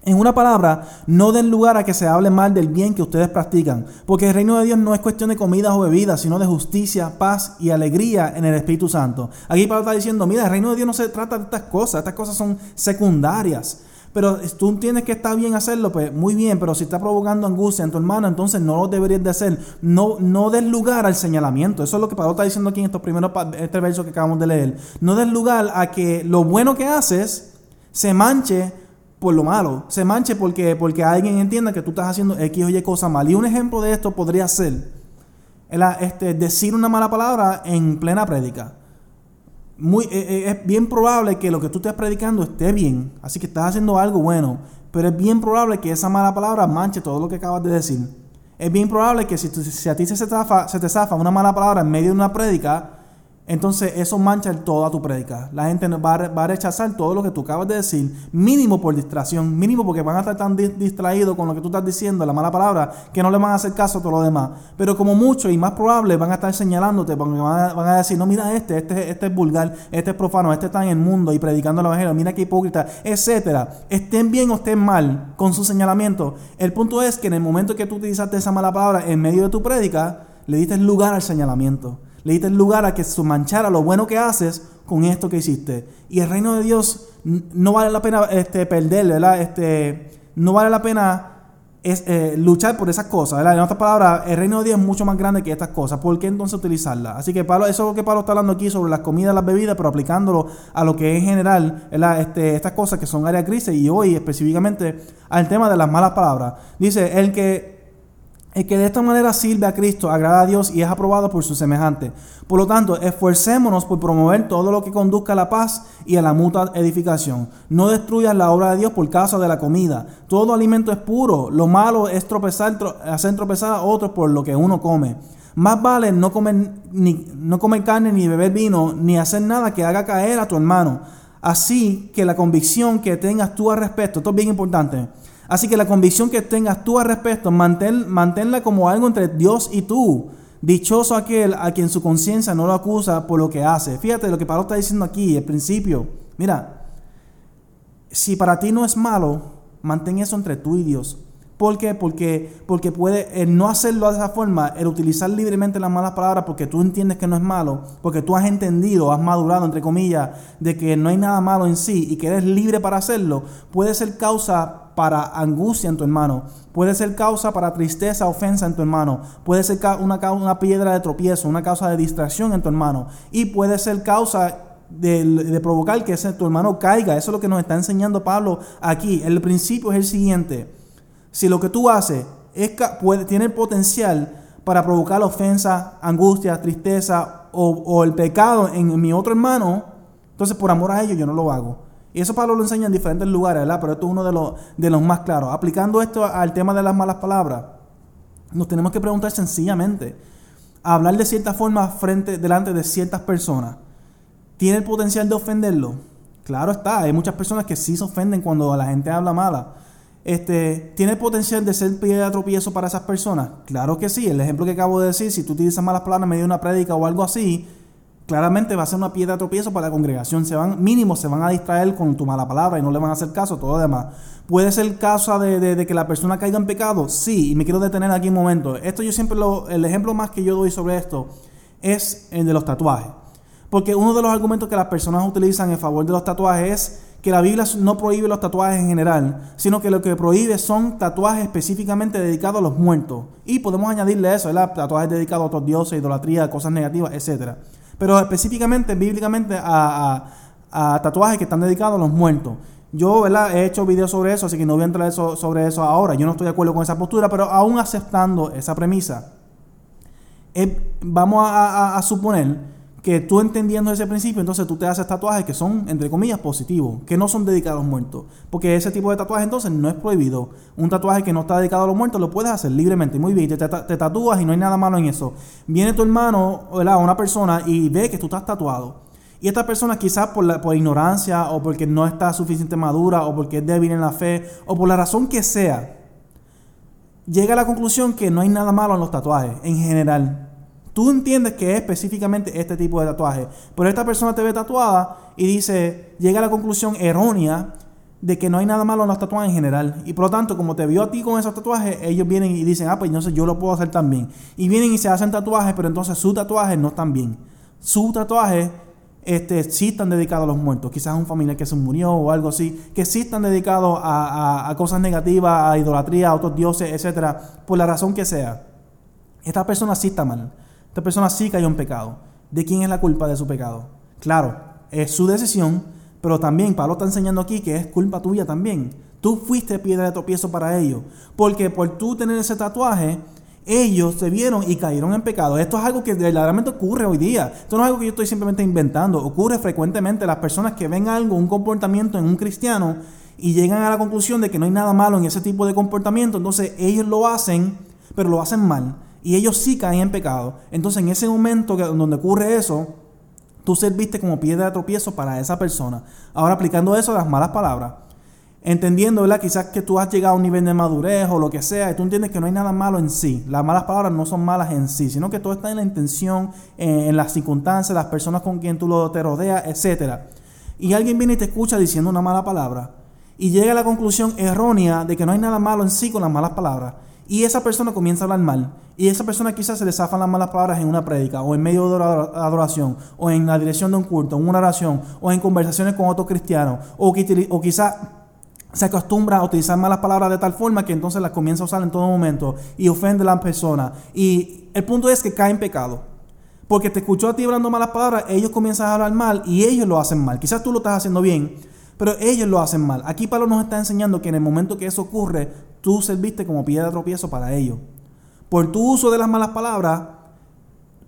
En una palabra, no den lugar a que se hable mal del bien que ustedes practican, porque el reino de Dios no es cuestión de comidas o bebidas, sino de justicia, paz y alegría en el Espíritu Santo. Aquí Pablo está diciendo, mira, el reino de Dios no se trata de estas cosas, estas cosas son secundarias. Pero tú entiendes que está bien hacerlo, pues muy bien, pero si está provocando angustia en tu hermano, entonces no lo deberías de hacer. No, no des lugar al señalamiento. Eso es lo que Pablo está diciendo aquí en estos primeros este verso que acabamos de leer. No des lugar a que lo bueno que haces se manche por lo malo. Se manche porque, porque alguien entienda que tú estás haciendo X o Y cosa mal. Y un ejemplo de esto podría ser este, decir una mala palabra en plena prédica muy, eh, eh, es bien probable que lo que tú estés predicando esté bien, así que estás haciendo algo bueno, pero es bien probable que esa mala palabra manche todo lo que acabas de decir. Es bien probable que si, a ti se te zafa una mala palabra en medio de una prédica, entonces eso mancha toda tu prédica. La gente va a, rechazar todo lo que tú acabas de decir, mínimo por distracción, mínimo porque van a estar tan distraídos con lo que tú estás diciendo, la mala palabra, que no le van a hacer caso a todo lo demás. Pero como mucho y más probable van a estar señalándote, porque van a, decir, no, mira este, este, este es vulgar, este es profano, este está en el mundo y predicando el evangelio, mira qué hipócrita, etcétera. Estén bien o estén mal con su señalamiento. El punto es que en el momento que tú utilizaste esa mala palabra en medio de tu prédica, le diste lugar al señalamiento. Le diste lugar a que se manchara lo bueno que haces con esto que hiciste. Y el reino de Dios no vale la pena este, perder, ¿verdad? Este, no vale la pena eh, luchar por esas cosas, ¿verdad? En otras palabras, el reino de Dios es mucho más grande que estas cosas. ¿Por qué entonces utilizarlas? Así que Pablo, eso es lo que Pablo está hablando aquí sobre las comidas, las bebidas, pero aplicándolo a lo que es en general, ¿verdad? Este, estas cosas que son áreas grises y hoy específicamente al tema de las malas palabras. Dice, el que el que de esta manera sirve a Cristo agrada a Dios y es aprobado por su semejante. Por lo tanto, esforcémonos por promover todo lo que conduzca a la paz y a la mutua edificación. No destruyas la obra de Dios por causa de la comida. Todo alimento es puro. Lo malo es tropezar, hacer tropezar a otros por lo que uno come. Más vale no comer, ni, no comer carne ni beber vino, ni hacer nada que haga caer a tu hermano. Así que la convicción que tengas tú al respecto, esto es bien importante Así que la convicción que tengas tú al respecto, mantén, manténla como algo entre Dios y tú. Dichoso aquel a quien su conciencia no lo acusa por lo que hace. Fíjate lo que Pablo está diciendo aquí, el principio. Mira, si para ti no es malo, mantén eso entre tú y Dios. ¿Por qué? Porque, porque puede el no hacerlo de esa forma, el utilizar libremente las malas palabras porque tú entiendes que no es malo, porque tú has entendido, has madurado, entre comillas, de que no hay nada malo en sí y que eres libre para hacerlo, puede ser causa para angustia en tu hermano, puede ser causa para tristeza, ofensa en tu hermano, puede ser una, una piedra de tropiezo, una causa de distracción en tu hermano y puede ser causa de, provocar que ese, tu hermano caiga. Eso es lo que nos está enseñando Pablo aquí. El principio es el siguiente. Si lo que tú haces es, puede, tiene el potencial para provocar ofensa, angustia, tristeza o, el pecado en, mi otro hermano, entonces por amor a ellos yo no lo hago. Y eso Pablo lo enseña en diferentes lugares, ¿verdad? Pero esto es uno de los, de los más claros. Aplicando esto al tema de las malas palabras, nos tenemos que preguntar sencillamente, hablar de cierta forma frente, delante de ciertas personas, ¿tiene el potencial de ofenderlo? Claro está, hay muchas personas que sí se ofenden cuando la gente habla mala. Este, ¿Tiene potencial de ser piedra de tropiezo para esas personas? Claro que sí. El ejemplo que acabo de decir, si tú utilizas malas palabras en medio de una prédica o algo así, claramente va a ser una piedra de tropiezo para la congregación. Se van, mínimo se van a distraer con tu mala palabra y no le van a hacer caso, todo lo demás. ¿Puede ser caso de, de, que la persona caiga en pecado? Sí, y me quiero detener aquí un momento. Esto yo siempre lo, el ejemplo más que yo doy sobre esto es el de los tatuajes. Porque uno de los argumentos que las personas utilizan en favor de los tatuajes es que la Biblia no prohíbe los tatuajes en general, sino que lo que prohíbe son tatuajes específicamente dedicados a los muertos. Y podemos añadirle eso, ¿verdad? Tatuajes dedicados a otros dioses, idolatría, cosas negativas, etc. Pero específicamente, bíblicamente, a, tatuajes que están dedicados a los muertos. Yo, ¿verdad? He hecho videos sobre eso, así que no voy a entrar sobre eso ahora. Yo no estoy de acuerdo con esa postura, pero aún aceptando esa premisa, eh, vamos a suponer que tú entendiendo ese principio, entonces tú te haces tatuajes que son, entre comillas, positivos, que no son dedicados a los muertos. Porque ese tipo de tatuaje entonces no es prohibido. Un tatuaje que no está dedicado a los muertos lo puedes hacer libremente. Muy bien, te, te, tatúas y no hay nada malo en eso. Viene tu hermano, o una persona, y ve que tú estás tatuado. Y esta persona quizás por, la, por ignorancia o porque no está suficiente madura o porque es débil en la fe o por la razón que sea, llega a la conclusión que no hay nada malo en los tatuajes en general. Tú entiendes que es específicamente este tipo de tatuaje, pero esta persona te ve tatuada y dice, llega a la conclusión errónea de que no hay nada malo en los tatuajes en general. Y por lo tanto, como te vio a ti con esos tatuajes, ellos vienen y dicen, ah, pues entonces yo lo puedo hacer también. Y vienen y se hacen tatuajes, pero entonces sus tatuajes no están bien. Sus tatuajes este, sí están dedicados a los muertos. Quizás un familiar que se murió o algo así, que sí están dedicados a, a cosas negativas, a idolatría, a otros dioses, etcétera, por la razón que sea. Esta persona sí está mal. Esta persona sí cayó en pecado. ¿De quién es la culpa de su pecado? Claro, es su decisión, pero también Pablo está enseñando aquí que es culpa tuya también. Tú fuiste piedra de tropiezo para ellos. Porque por tú tener ese tatuaje, ellos se vieron y cayeron en pecado. Esto es algo que verdaderamente ocurre hoy día. Esto no es algo que yo estoy simplemente inventando. Ocurre frecuentemente. Las personas que ven algo, un comportamiento en un cristiano y llegan a la conclusión de que no hay nada malo en ese tipo de comportamiento, entonces ellos lo hacen, pero lo hacen mal y ellos sí caen en pecado, entonces en ese momento donde ocurre eso, tú serviste como piedra de tropiezo para esa persona. Ahora aplicando eso a las malas palabras, entendiendo, ¿verdad? Quizás que tú has llegado a un nivel de madurez o lo que sea, y tú entiendes que no hay nada malo en sí. Las malas palabras no son malas en sí, sino que todo está en la intención, en, las circunstancias, las personas con quien tú lo, te rodeas, etc. Y alguien viene y te escucha diciendo una mala palabra y llega a la conclusión errónea de que no hay nada malo en sí con las malas palabras. Y esa persona comienza a hablar mal. Y esa persona quizás se le zafan las malas palabras en una prédica, o en medio de una adoración, o en la dirección de un culto, en una oración, o en conversaciones con otros cristianos, o, o quizás se acostumbra a utilizar malas palabras de tal forma que entonces las comienza a usar en todo momento y ofende a la persona. Y el punto es que cae en pecado. Porque te escuchó a ti hablando malas palabras, ellos comienzan a hablar mal y ellos lo hacen mal. Quizás tú lo estás haciendo bien, pero ellos lo hacen mal. Aquí Pablo nos está enseñando que en el momento que eso ocurre, tú serviste como piedra de tropiezo para ellos. Por tu uso de las malas palabras,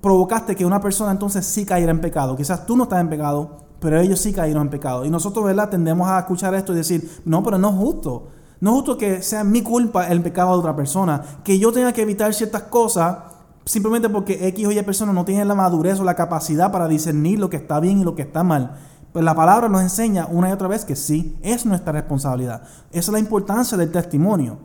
provocaste que una persona entonces sí cayera en pecado. Quizás tú no estás en pecado, pero ellos sí cayeron en pecado. Y nosotros, ¿verdad? Tendemos a escuchar esto y decir, no, pero no es justo. No es justo que sea mi culpa el pecado de otra persona. Que yo tenga que evitar ciertas cosas simplemente porque X o Y persona no tiene la madurez o la capacidad para discernir lo que está bien y lo que está mal. Pues la palabra nos enseña una y otra vez que sí, es nuestra responsabilidad. Esa es la importancia del testimonio.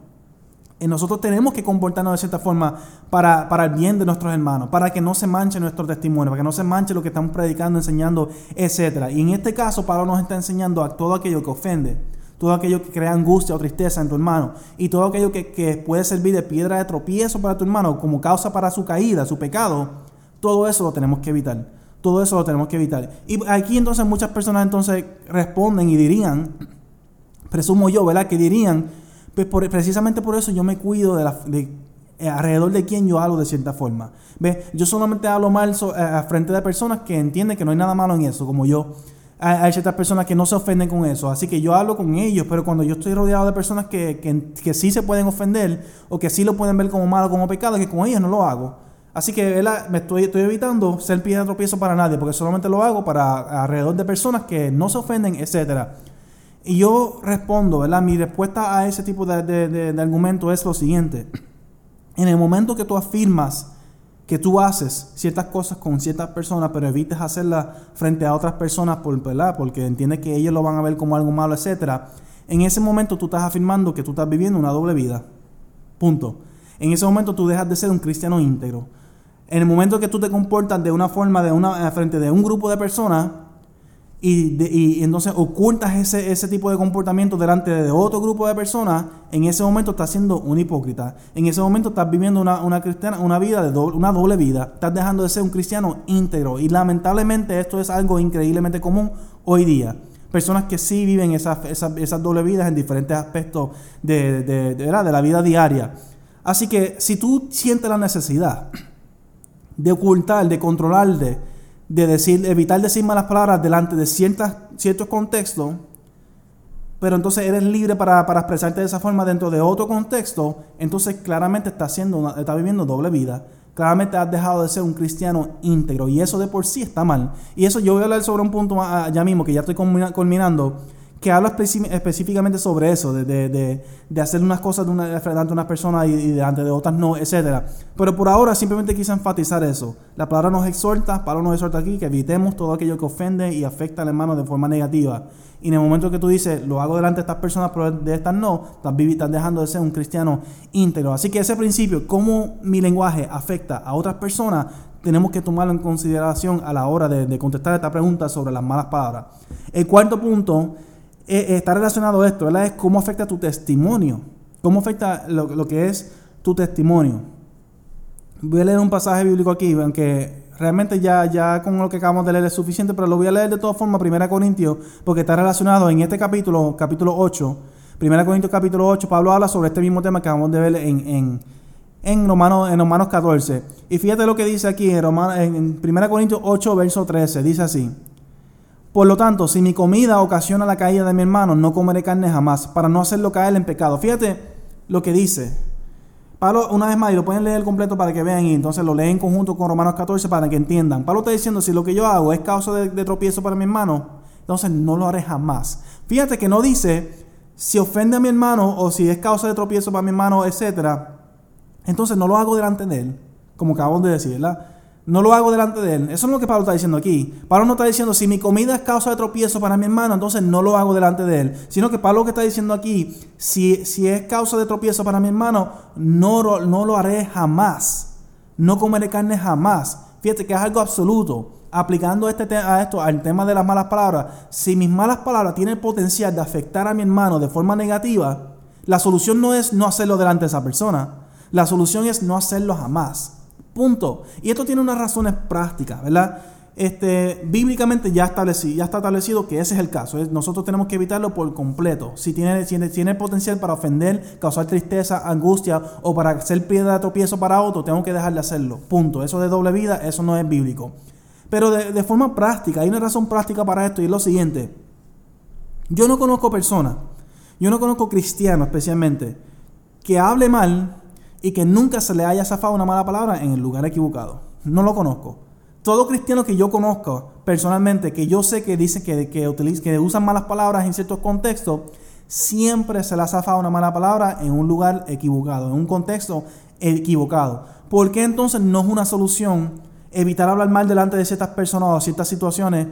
Y nosotros tenemos que comportarnos de cierta forma para, para, el bien de nuestros hermanos, para que no se manche nuestro testimonio, para que no se manche lo que estamos predicando, enseñando, etc. Y en este caso, Pablo nos está enseñando a todo aquello que ofende, todo aquello que crea angustia o tristeza en tu hermano, y todo aquello que, que puede servir de piedra de tropiezo para tu hermano, como causa para su caída, su pecado, todo eso lo tenemos que evitar. Todo eso lo tenemos que evitar. Y aquí entonces muchas personas entonces responden y dirían, presumo yo, ¿verdad? Que dirían, pues precisamente por eso yo me cuido de, la, eh, alrededor de quién yo hablo de cierta forma. ¿Ve? Yo solamente hablo mal a frente de personas que entienden que no hay nada malo en eso, como yo. Hay, ciertas personas que no se ofenden con eso, así que yo hablo con ellos, pero cuando yo estoy rodeado de personas que, que, que sí se pueden ofender o que sí lo pueden ver como malo, como pecado, que con ellos no lo hago. Así que me estoy, evitando ser pie de tropiezo para nadie, porque solamente lo hago para alrededor de personas que no se ofenden, etcétera. Y yo respondo, ¿verdad? Mi respuesta a ese tipo de, de, argumento es lo siguiente. En el momento que tú afirmas que tú haces ciertas cosas con ciertas personas, pero evites hacerlas frente a otras personas por, ¿verdad? porque entiendes que ellos lo van a ver como algo malo, etc. En ese momento tú estás afirmando que tú estás viviendo una doble vida. Punto. En ese momento tú dejas de ser un cristiano íntegro. En el momento que tú te comportas de una forma, de una, frente de un grupo de personas, y, entonces ocultas ese, ese tipo de comportamiento delante de otro grupo de personas, en ese momento estás siendo un hipócrita. En ese momento estás viviendo una, una, cristiana, una vida de doble, una doble vida. Estás dejando de ser un cristiano íntegro. Y lamentablemente esto es algo increíblemente común hoy día. Personas que sí viven esas, esas, doble vidas en diferentes aspectos de, de, de la vida diaria. Así que si tú sientes la necesidad de ocultar, de controlar, de de decir, evitar decir malas palabras delante de ciertas, ciertos contextos, pero entonces eres libre para, expresarte de esa forma dentro de otro contexto, entonces claramente estás, haciendo viviendo doble vida. Claramente has dejado de ser un cristiano íntegro y eso de por sí está mal. Y eso yo voy a hablar sobre un punto ya mismo que ya estoy culminando que habla específicamente sobre eso, de, de, de, hacer unas cosas de una, delante de unas personas y, delante de otras no, etc. Pero por ahora simplemente quise enfatizar eso. La palabra nos exhorta, Pablo nos exhorta aquí, que evitemos todo aquello que ofende y afecta al hermano de forma negativa. Y en el momento que tú dices, lo hago delante de estas personas, pero de estas no, estás, dejando de ser un cristiano íntegro. Así que ese principio, cómo mi lenguaje afecta a otras personas, tenemos que tomarlo en consideración a la hora de, de contestar esta pregunta sobre las malas palabras. El cuarto punto eh, eh, está relacionado esto, ¿verdad? Es cómo afecta tu testimonio. Cómo afecta lo, que es tu testimonio. Voy a leer un pasaje bíblico aquí, aunque realmente ya, ya con lo que acabamos de leer es suficiente, pero lo voy a leer de todas formas, 1 Corintios, porque está relacionado en este capítulo, capítulo 8. 1 Corintios capítulo 8, Pablo habla sobre este mismo tema que acabamos de ver en, en, en, Romanos, en Romanos 14. Y fíjate lo que dice aquí en, en 1 Corintios 8, verso 13. Dice así. Por lo tanto, si mi comida ocasiona la caída de mi hermano, no comeré carne jamás, para no hacerlo caer en pecado. Fíjate lo que dice. Pablo, una vez más, y lo pueden leer completo para que vean, y entonces lo leen en conjunto con Romanos 14 para que entiendan. Pablo está diciendo, si lo que yo hago es causa de, tropiezo para mi hermano, entonces no lo haré jamás. Fíjate que no dice, si ofende a mi hermano o si es causa de tropiezo para mi hermano, etc. Entonces no lo hago delante de él, como acabamos de decir, ¿verdad? No lo hago delante de él. Eso es lo que Pablo está diciendo aquí. Pablo no está diciendo, si mi comida es causa de tropiezo para mi hermano, entonces no lo hago delante de él. Sino que Pablo lo que está diciendo aquí, si, si es causa de tropiezo para mi hermano, no, no lo haré jamás. No comeré carne jamás. Fíjate que es algo absoluto. Aplicando este a esto, al tema de las malas palabras, si mis malas palabras tienen el potencial de afectar a mi hermano de forma negativa, la solución no es no hacerlo delante de esa persona. La solución es no hacerlo jamás. Punto. Y esto tiene unas razones prácticas, ¿verdad? Este, bíblicamente ya, ya está establecido que ese es el caso. Nosotros tenemos que evitarlo por completo. Si tiene, tiene, tiene potencial para ofender, causar tristeza, angustia o para ser piedra de tropiezo para otro, tengo que dejar de hacerlo. Punto. Eso de doble vida, eso no es bíblico. Pero de, de forma práctica, hay una razón práctica para esto y es lo siguiente. Yo no conozco personas, yo no conozco cristianos especialmente, que hable mal y que nunca se le haya zafado una mala palabra en el lugar equivocado. No lo conozco. Todo cristiano que yo conozco personalmente, que yo sé que dice que, que, que usan malas palabras en ciertos contextos, siempre se le ha zafado una mala palabra en un lugar equivocado, en un contexto equivocado. ¿Por qué entonces no es una solución evitar hablar mal delante de ciertas personas o ciertas situaciones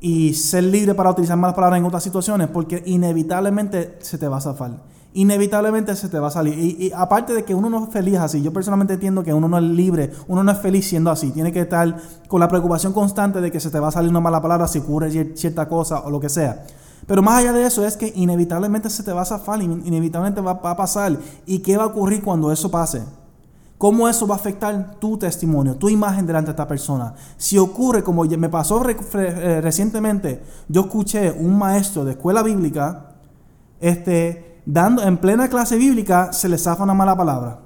y ser libre para utilizar malas palabras en otras situaciones? Porque inevitablemente se te va a zafar inevitablemente se te va a salir. Y, aparte de que uno no es feliz así, yo personalmente entiendo que uno no es libre, uno no es feliz siendo así. Tiene que estar con la preocupación constante de que se te va a salir una mala palabra si ocurre cierta cosa o lo que sea. Pero más allá de eso es que inevitablemente se te va a zafar, inevitablemente va, a pasar. ¿Y qué va a ocurrir cuando eso pase? ¿Cómo eso va a afectar tu testimonio, tu imagen delante de esta persona? Si ocurre, como me pasó eh, recientemente, yo escuché un maestro de escuela bíblica, este, dando, en plena clase bíblica se le zafa una mala palabra.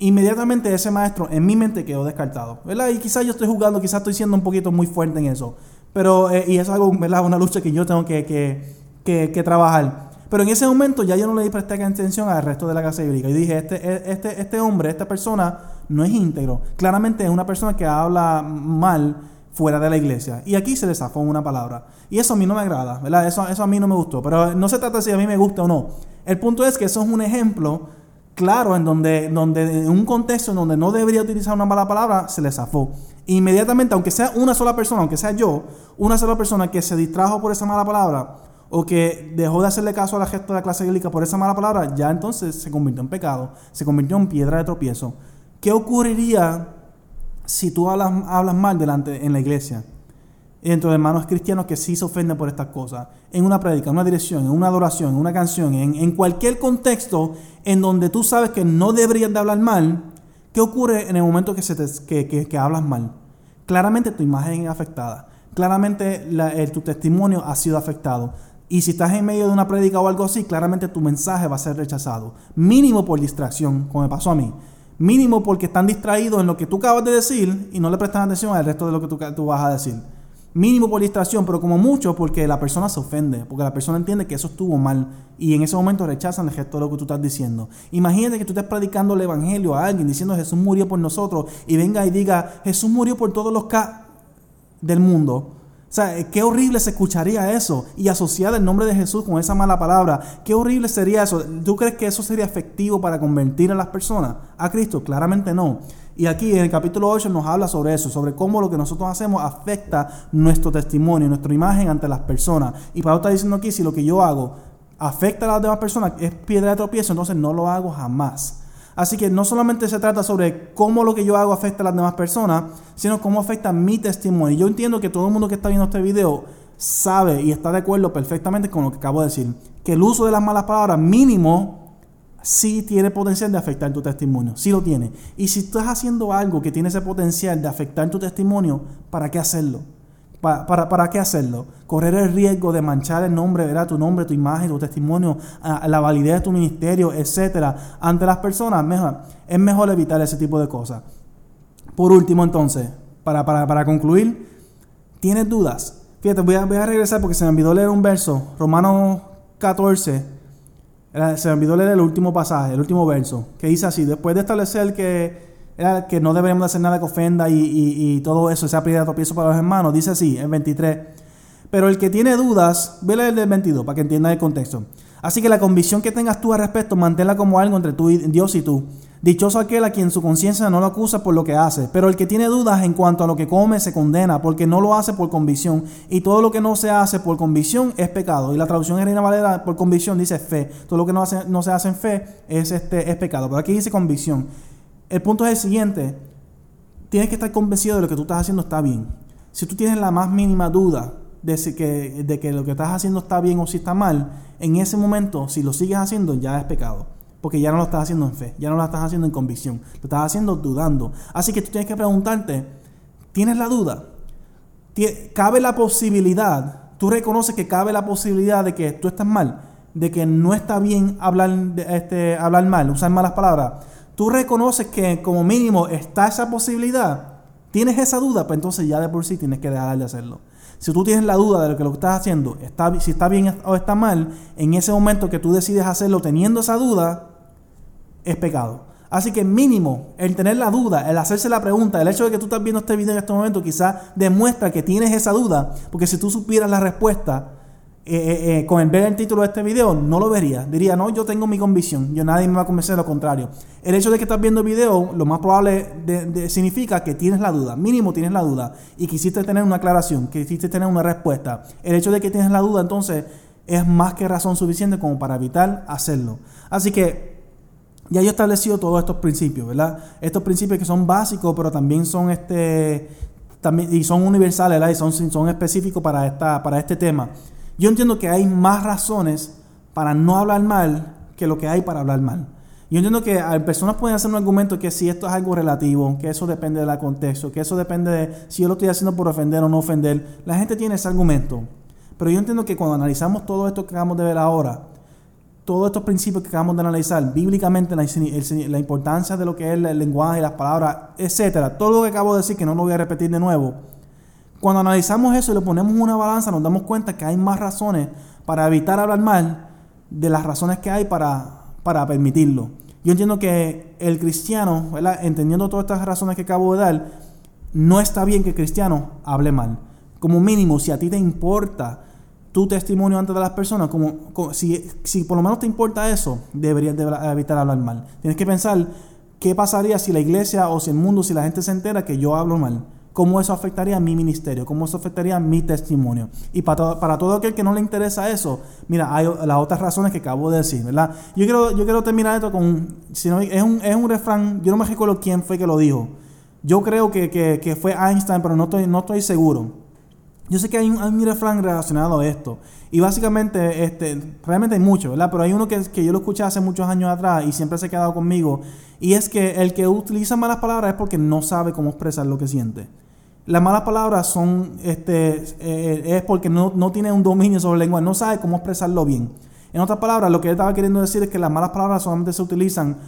inmediatamente ese maestro en mi mente quedó descartado, ¿verdad? Y quizás yo estoy jugando, quizás estoy siendo un poquito muy fuerte en eso, pero, eh, y es algo, ¿verdad? Una lucha que yo tengo que, que, que, trabajar. Pero en ese momento ya yo no le di prestar atención al resto de la casa bíblica. Y dije, este, este, este hombre, esta persona no es íntegro. Claramente es una persona que habla mal fuera de la iglesia. Y aquí se le zafó una palabra. Y eso a mí no me agrada, ¿verdad? Eso, eso a mí no me gustó. Pero no se trata si a mí me gusta o no. El punto es que eso es un ejemplo claro en donde, donde en un contexto en donde no debería utilizar una mala palabra, se le zafó. Inmediatamente, aunque sea una sola persona, aunque sea yo, una sola persona que se distrajo por esa mala palabra o que dejó de hacerle caso a la gesta de la clase bíblica por esa mala palabra, ya entonces se convirtió en pecado, se convirtió en piedra de tropiezo. ¿Qué ocurriría si tú hablas, mal delante en la iglesia? Entre hermanos cristianos que sí se ofenden por estas cosas, en una prédica, en una dirección, en una adoración, en una canción, en, cualquier contexto en donde tú sabes que no deberías de hablar mal, ¿qué ocurre en el momento que, se que, hablas mal? Claramente tu imagen es afectada, claramente tu testimonio ha sido afectado. Y si estás en medio de una prédica o algo así, claramente tu mensaje va a ser rechazado. Mínimo por distracción, como me pasó a mí. Mínimo porque están distraídos en lo que tú acabas de decir y no le prestan atención al resto de lo que tú, vas a decir. Mínimo por distracción, pero como mucho porque la persona se ofende, porque la persona entiende que eso estuvo mal y en ese momento rechazan el gesto de lo que tú estás diciendo. Imagínate que tú estés predicando el evangelio a alguien diciendo Jesús murió por nosotros y venga y diga Jesús murió por todos los ca del mundo. O sea, qué horrible se escucharía eso y asociar el nombre de Jesús con esa mala palabra. Qué horrible sería eso. ¿Tú crees que eso sería efectivo para convertir a las personas a Cristo? Claramente no. Y aquí en el capítulo 8 nos habla sobre eso, sobre cómo lo que nosotros hacemos afecta nuestro testimonio, nuestra imagen ante las personas. Y Pablo está diciendo aquí, si lo que yo hago afecta a las demás personas, es piedra de tropiezo, entonces no lo hago jamás. Así que no solamente se trata sobre cómo lo que yo hago afecta a las demás personas, sino cómo afecta mi testimonio. Yo entiendo que todo el mundo que está viendo este video sabe y está de acuerdo perfectamente con lo que acabo de decir, que el uso de las malas palabras mínimo sí tiene potencial de afectar tu testimonio, sí lo tiene. Y si estás haciendo algo que tiene ese potencial de afectar tu testimonio, ¿para qué hacerlo? ¿Para, para, qué hacerlo? Correr el riesgo de manchar el nombre, ¿verdad? tu nombre, tu imagen, tu testimonio, la validez de tu ministerio, etcétera, ante las personas. Mejor, es mejor evitar ese tipo de cosas. Por último, entonces, para, para, concluir, ¿tienes dudas? Fíjate, voy a, voy a regresar porque se me olvidó leer un verso, Romanos 14. Se me olvidó leer el último pasaje, el último verso, que dice así: Después de establecer que que no deberíamos hacer nada que ofenda y, todo eso, sea piedra de tropiezo para los hermanos. Dice así, en 23. Pero el que tiene dudas, ve el del 22 para que entienda el contexto. Así que la convicción que tengas tú al respecto, manténla como algo entre tú y Dios y tú. Dichoso aquel a quien su conciencia no lo acusa por lo que hace, pero el que tiene dudas en cuanto a lo que come se condena, porque no lo hace por convicción, y todo lo que no se hace por convicción es pecado. Y la traducción en Reina Valera por convicción dice fe. Todo lo que no, hace, no se hace en fe es, este, es pecado, pero aquí dice convicción. El punto es el siguiente. Tienes que estar convencido de lo que tú estás haciendo está bien. Si tú tienes la más mínima duda de, que, de que lo que estás haciendo está bien o si está mal, en ese momento, si lo sigues haciendo, ya es pecado. Porque ya no lo estás haciendo en fe, ya no lo estás haciendo en convicción, lo estás haciendo dudando. Así que tú tienes que preguntarte, ¿tienes la duda? ¿Cabe la posibilidad? ¿Tú reconoces que cabe la posibilidad de que tú estás mal? ¿De que no está bien hablar, este, hablar mal, usar malas palabras? Tú reconoces que como mínimo está esa posibilidad, tienes esa duda, pues entonces ya de por sí tienes que dejar de hacerlo. Si tú tienes la duda de lo que lo estás haciendo, está, si está bien o está mal, en ese momento que tú decides hacerlo teniendo esa duda, es pecado. Así que mínimo, el tener la duda, el hacerse la pregunta, el hecho de que tú estás viendo este video en este momento quizás demuestra que tienes esa duda, porque si tú supieras la respuesta, eh, eh, eh, con el ver el título de este video, no lo vería. Diría, no, yo tengo mi convicción, yo nadie me va a convencer de lo contrario. El hecho de que estás viendo el video, lo más probable significa que tienes la duda, mínimo tienes la duda, y quisiste tener una aclaración, quisiste tener una respuesta. El hecho de que tienes la duda, entonces, es más que razón suficiente como para evitar hacerlo. Así que ya yo he establecido todos estos principios, ¿verdad? Estos principios que son básicos, pero también son este también y son universales, ¿verdad? Y son, son específicos para esta para este tema. Yo entiendo que hay más razones para no hablar mal que lo que hay para hablar mal. Yo entiendo que personas pueden hacer un argumento que si esto es algo relativo, que eso depende del contexto, que eso depende de si yo lo estoy haciendo por ofender o no ofender. La gente tiene ese argumento. Pero yo entiendo que cuando analizamos todo esto que acabamos de ver ahora, todos estos principios que acabamos de analizar, bíblicamente la, la importancia de lo que es el lenguaje, las palabras, etcétera, todo lo que acabo de decir, que no lo voy a repetir de nuevo, cuando analizamos eso y lo ponemos en una balanza, nos damos cuenta que hay más razones para evitar hablar mal de las razones que hay para, para permitirlo. Yo entiendo que el cristiano, entendiendo todas estas razones que acabo de dar, no está bien que el cristiano hable mal. Como mínimo, si a ti te importa tu testimonio ante las personas, como, si, si, por lo menos te importa eso, deberías evitar hablar mal. Tienes que pensar qué pasaría si la iglesia o si el mundo, si la gente se entera que yo hablo mal cómo eso afectaría mi ministerio, cómo eso afectaría mi testimonio. Y para todo, para todo aquel que no le interesa eso, mira, hay las otras razones que acabo de decir, ¿verdad? Yo quiero, yo quiero terminar esto con, es, un, es un refrán, yo no me recuerdo quién fue que lo dijo. Yo creo que, que, que fue Einstein, pero no estoy, no estoy seguro. Yo sé que hay un, hay un, refrán relacionado a esto. Y básicamente, este, realmente hay mucho, ¿verdad? Pero hay uno que, que yo lo escuché hace muchos años atrás y siempre se ha quedado conmigo. Y es que el que utiliza malas palabras es porque no sabe cómo expresar lo que siente. Las malas palabras son, este, eh, es porque no, no, tiene un dominio sobre la lengua, no sabe cómo expresarlo bien. En otras palabras, lo que él estaba queriendo decir es que las malas palabras solamente se utilizan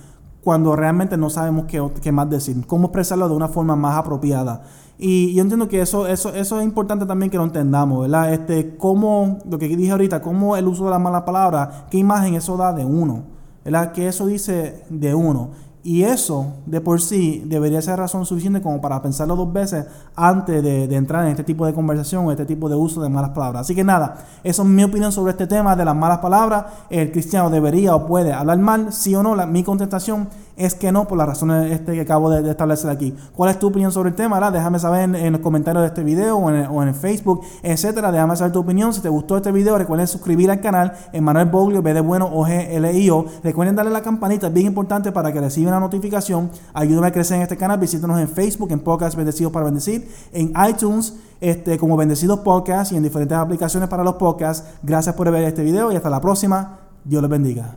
cuando realmente no sabemos qué, qué más decir, cómo expresarlo de una forma más apropiada. Y yo entiendo que eso, eso, eso es importante también que lo entendamos, ¿verdad? Este, cómo, lo que dije ahorita, cómo el uso de las malas palabras, qué imagen eso da de uno, ¿verdad? Que eso dice de uno. Y eso de por sí debería ser razón suficiente como para pensarlo dos veces antes de, entrar en este tipo de conversación o este tipo de uso de malas palabras. Así que nada, eso es mi opinión sobre este tema de las malas palabras. El cristiano debería o puede hablar mal, sí o no. mi contestación es que no, por las razones este que acabo de, establecer aquí. ¿Cuál es tu opinión sobre el tema? Déjame saber en, los comentarios de este video o en, en Facebook, etcétera. Déjame saber tu opinión. Si te gustó este video, recuerden suscribir al canal. Manuel Boglio, B de bueno, O G L I O. Recuerden darle la campanita, es bien importante para que reciban la notificación. Ayúdame a crecer en este canal. Visítanos en Facebook, en Podcast Bendecidos para Bendecir, en iTunes, este, como Bendecidos Podcast y en diferentes aplicaciones para los podcasts. Gracias por ver este video y hasta la próxima. Dios les bendiga.